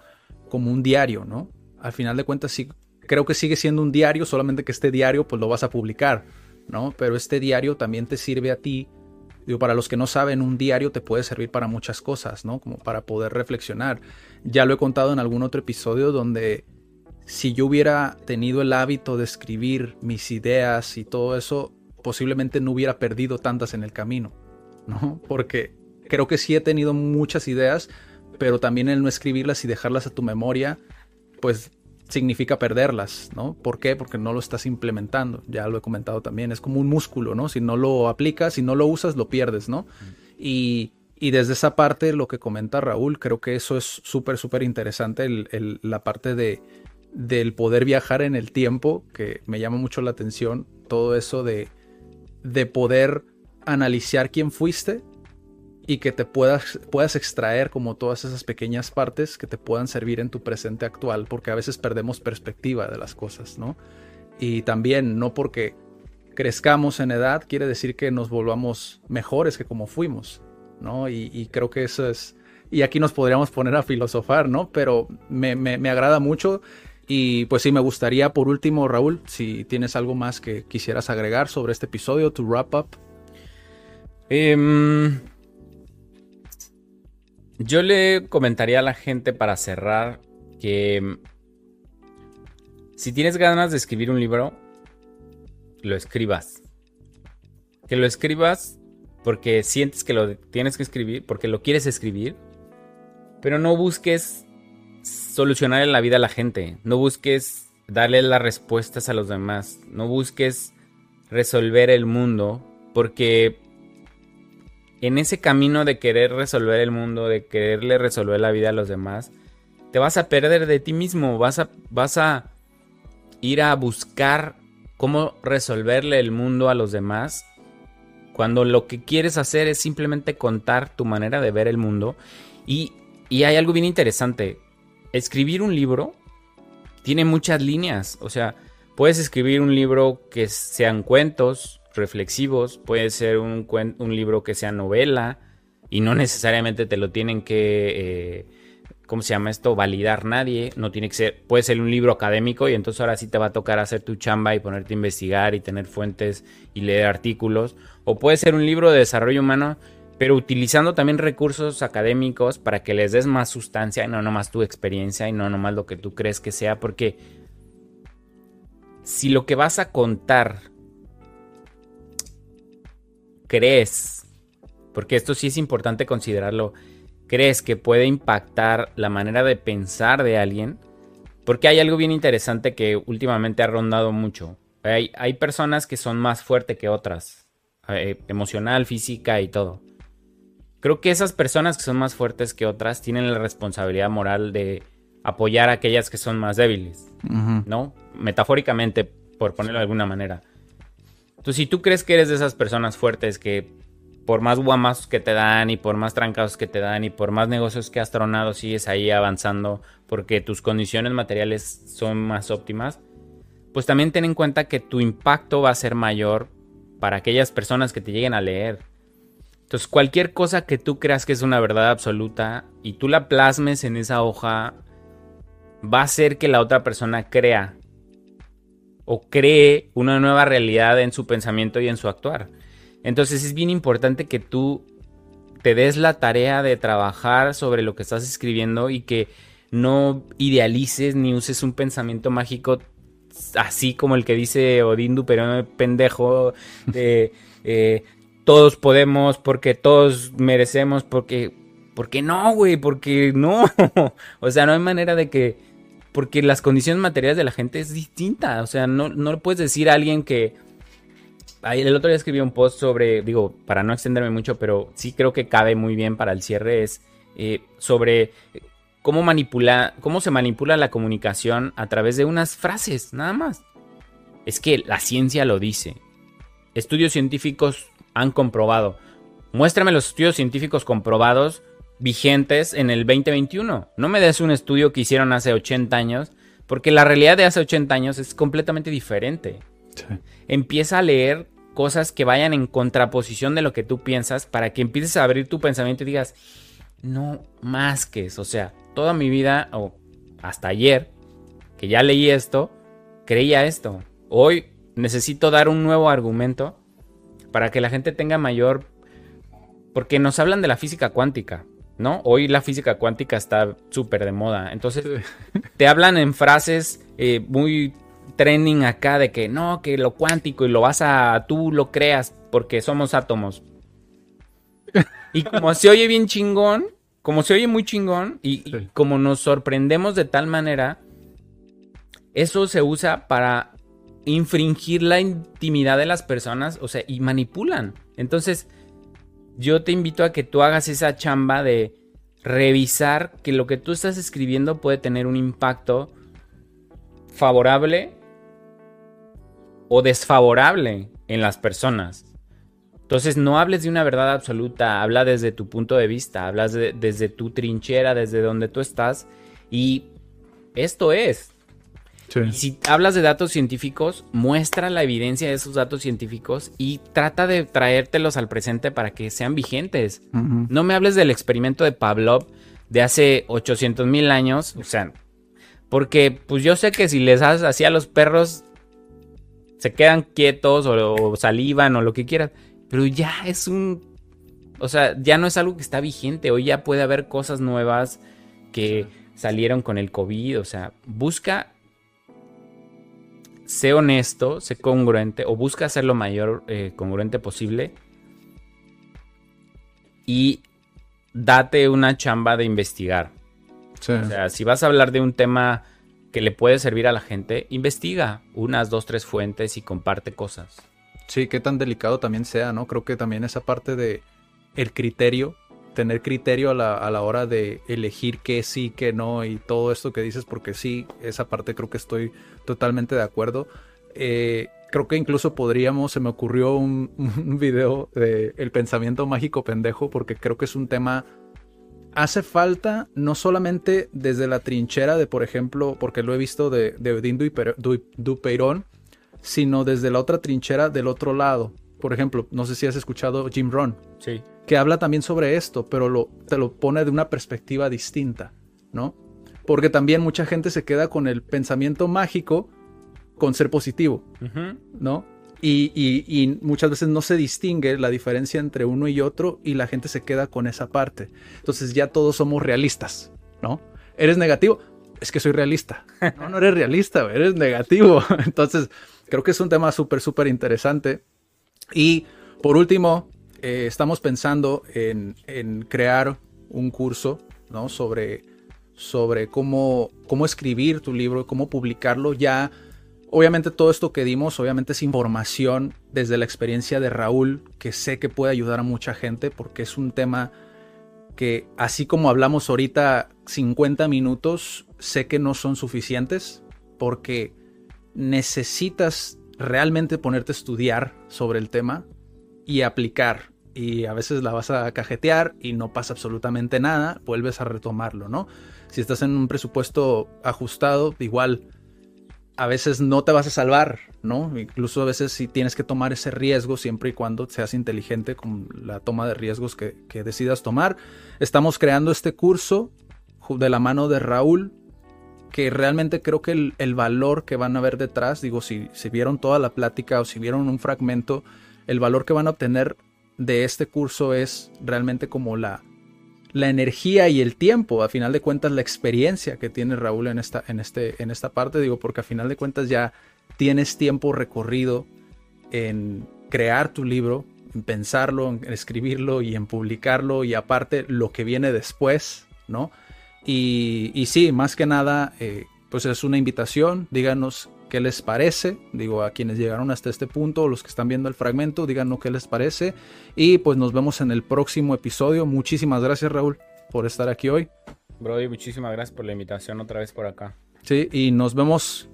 Speaker 1: como un diario, ¿no? Al final de cuentas sí, creo que sigue siendo un diario, solamente que este diario pues lo vas a publicar, ¿no? Pero este diario también te sirve a ti, digo, para los que no saben, un diario te puede servir para muchas cosas, ¿no? Como para poder reflexionar. Ya lo he contado en algún otro episodio donde si yo hubiera tenido el hábito de escribir mis ideas y todo eso, posiblemente no hubiera perdido tantas en el camino, ¿no? Porque creo que sí he tenido muchas ideas, pero también el no escribirlas y dejarlas a tu memoria, pues significa perderlas, ¿no? ¿Por qué? Porque no lo estás implementando, ya lo he comentado también, es como un músculo, ¿no? Si no lo aplicas, si no lo usas, lo pierdes, ¿no? Y, desde esa parte, lo que comenta Raúl, creo que eso es súper, súper interesante, la parte de, del poder viajar en el tiempo, que me llama mucho la atención, todo eso de, de poder analizar quién fuiste y que te puedas, puedas extraer como todas esas pequeñas partes que te puedan servir en tu presente actual, porque a veces perdemos perspectiva de las cosas, ¿no? Y también no porque crezcamos en edad quiere decir que nos volvamos mejores que como fuimos, ¿no? Y, creo que eso es... Y aquí nos podríamos poner a filosofar, ¿no? Pero me, me, me agrada mucho y pues sí, me gustaría por último, Raúl, si tienes algo más que quisieras agregar sobre este episodio, to wrap up.
Speaker 2: Em, yo le comentaría a la gente para cerrar que si tienes ganas de escribir un libro, lo escribas. Que lo escribas porque sientes que lo tienes que escribir, porque lo quieres escribir, pero no busques solucionar la vida a la gente. No busques darle las respuestas a los demás. No busques resolver el mundo. Porque en ese camino de querer resolver el mundo, de quererle resolver la vida a los demás, te vas a perder de ti mismo. Vas a, vas a ir a buscar cómo resolverle el mundo a los demás. Cuando lo que quieres hacer es simplemente contar tu manera de ver el mundo. Y, y hay algo bien interesante escribir un libro tiene muchas líneas. O sea, puedes escribir un libro que sean cuentos reflexivos, puede ser un, un libro que sea novela y no necesariamente te lo tienen que... Eh, ¿Cómo se llama esto? Validar nadie. No tiene que ser. Puede ser un libro académico y entonces ahora sí te va a tocar hacer tu chamba y ponerte a investigar y tener fuentes y leer artículos. O puede ser un libro de desarrollo humano pero utilizando también recursos académicos para que les des más sustancia y no nomás tu experiencia y no nomás lo que tú crees que sea, porque si lo que vas a contar crees, porque esto sí es importante considerarlo, crees que puede impactar la manera de pensar de alguien, porque hay algo bien interesante que últimamente ha rondado mucho. Hay, hay personas que son más fuertes que otras, eh, emocional, física y todo. Creo que esas personas que son más fuertes que otras tienen la responsabilidad moral de apoyar a aquellas que son más débiles, ¿no? Metafóricamente, por ponerlo de alguna manera. Entonces, si tú crees que eres de esas personas fuertes que por más guamas que te dan y por más trancados que te dan y por más negocios que has tronado sigues ahí avanzando porque tus condiciones materiales son más óptimas, pues también ten en cuenta que tu impacto va a ser mayor para aquellas personas que te lleguen a leer. Entonces, cualquier cosa que tú creas que es una verdad absoluta y tú la plasmes en esa hoja, va a hacer que la otra persona crea o cree una nueva realidad en su pensamiento y en su actuar. Entonces, es bien importante que tú te des la tarea de trabajar sobre lo que estás escribiendo y que no idealices ni uses un pensamiento mágico así como el que dice Odindu, pero pendejo de eh, todos podemos, porque todos merecemos, porque, porque no, güey, porque no. o sea, no hay manera de que, porque las condiciones materiales de la gente es distinta. O sea, no, no le puedes decir a alguien que... El otro día escribí un post sobre, digo, para no extenderme mucho, pero sí creo que cabe muy bien para el cierre, es eh, sobre cómo manipula, cómo se manipula la comunicación a través de unas frases, nada más. Es que la ciencia lo dice. Estudios científicos han comprobado. Muéstrame los estudios científicos comprobados vigentes en el 2021. No me des un estudio que hicieron hace 80 años, porque la realidad de hace 80 años es completamente diferente. Empieza a leer cosas que vayan en contraposición de lo que tú piensas para que empieces a abrir tu pensamiento y digas, no más que eso. O sea, toda mi vida, o hasta ayer, que ya leí esto, creía esto. Hoy necesito dar un nuevo argumento para que la gente tenga mayor... Porque nos hablan de la física cuántica, ¿no? Hoy la física cuántica está súper de moda. Entonces, te hablan en frases eh, muy trending acá de que no, que lo cuántico y lo vas a... tú lo creas porque somos átomos. Y como se oye bien chingón, como se oye muy chingón y, como nos sorprendemos de tal manera, eso se usa para infringir la intimidad de las personas, o sea, y manipulan. Entonces, yo te invito a que tú hagas esa chamba de revisar que lo que tú estás escribiendo puede tener un impacto favorable o desfavorable en las personas. Entonces no hables de una verdad absoluta, habla desde tu punto de vista, hablas desde tu trinchera, desde donde tú estás y esto es. Y si hablas de datos científicos, muestra la evidencia de esos datos científicos y trata de traértelos al presente para que sean vigentes. No me hables del experimento de Pavlov de hace 800 mil años, o sea, porque pues yo sé que si les haces así a los perros, se quedan quietos o, o salivan o lo que quieras. Pero ya es un... O sea, ya no es algo que está vigente. Hoy ya puede haber cosas nuevas que salieron con el COVID. O sea, busca... Sé honesto, sé congruente o busca ser lo mayor eh, congruente posible. Y date una chamba de investigar. O sea, si vas a hablar de un tema que le puede servir a la gente, investiga unas, dos, tres fuentes y comparte cosas.
Speaker 1: Sí, qué tan delicado también sea, ¿no? Creo que también esa parte de el criterio, tener criterio a la, a la hora de elegir qué sí, qué no y todo esto que dices, porque sí, esa parte creo que estoy totalmente de acuerdo. Eh, creo que incluso podríamos, se me ocurrió un, video de El pensamiento mágico pendejo, porque creo que es un tema hace falta no solamente desde la trinchera de, por ejemplo, porque lo he visto de, de Odín Dupeirón, sino desde la otra trinchera del otro lado. Por ejemplo, no sé si has escuchado Jim Rohn,
Speaker 2: sí.
Speaker 1: que habla también sobre esto, pero lo, te lo pone de una perspectiva distinta, ¿no? Porque también mucha gente se queda con el pensamiento mágico con ser positivo, ¿no? Y, muchas veces no se distingue la diferencia entre uno y otro y la gente se queda con esa parte. Entonces ya todos somos realistas, ¿no? ¿Eres negativo? Es que soy realista. No, no eres realista, eres negativo. Entonces creo que es un tema súper, súper interesante. Y por último, eh, estamos pensando en, en, crear un curso ¿no? sobre, sobre cómo, cómo escribir tu libro, cómo publicarlo ya Obviamente todo esto que dimos, obviamente es información desde la experiencia de Raúl, que sé que puede ayudar a mucha gente porque es un tema que así como hablamos ahorita 50 minutos, sé que no son suficientes porque necesitas realmente ponerte a estudiar sobre el tema y aplicar. Y a veces la vas a cajetear y no pasa absolutamente nada, vuelves a retomarlo, ¿no? Si estás en un presupuesto ajustado, igual a veces no te vas a salvar, ¿no? Incluso a veces si tienes que tomar ese riesgo siempre y cuando seas inteligente con la toma de riesgos que, decidas tomar. Estamos creando este curso de la mano de Raúl que realmente creo que el, valor que van a ver detrás, digo, si, si vieron toda la plática o si vieron un fragmento, el valor que van a obtener de este curso es realmente como la, la energía y el tiempo, a final de cuentas la experiencia que tiene Raúl en esta, en este, en esta parte, digo, porque a final de cuentas ya tienes tiempo recorrido en crear tu libro, en pensarlo, en escribirlo y en publicarlo y aparte lo que viene después, ¿no? Y, y sí, más que nada, eh, pues es una invitación, díganos qué les parece. Digo, a quienes llegaron hasta este punto, los que están viendo el fragmento, díganos qué les parece. Y pues nos vemos en el próximo episodio. Muchísimas gracias, Raúl, por estar aquí hoy.
Speaker 2: Brody, muchísimas gracias por la invitación otra vez por acá.
Speaker 1: Sí, y nos vemos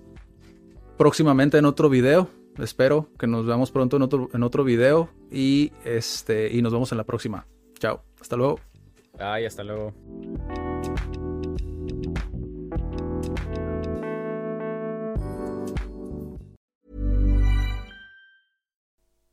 Speaker 1: próximamente en otro video. Espero que nos veamos pronto en otro, en otro video. Y, este, y nos vemos en la próxima. Chao. Hasta luego.
Speaker 2: Ay, hasta luego.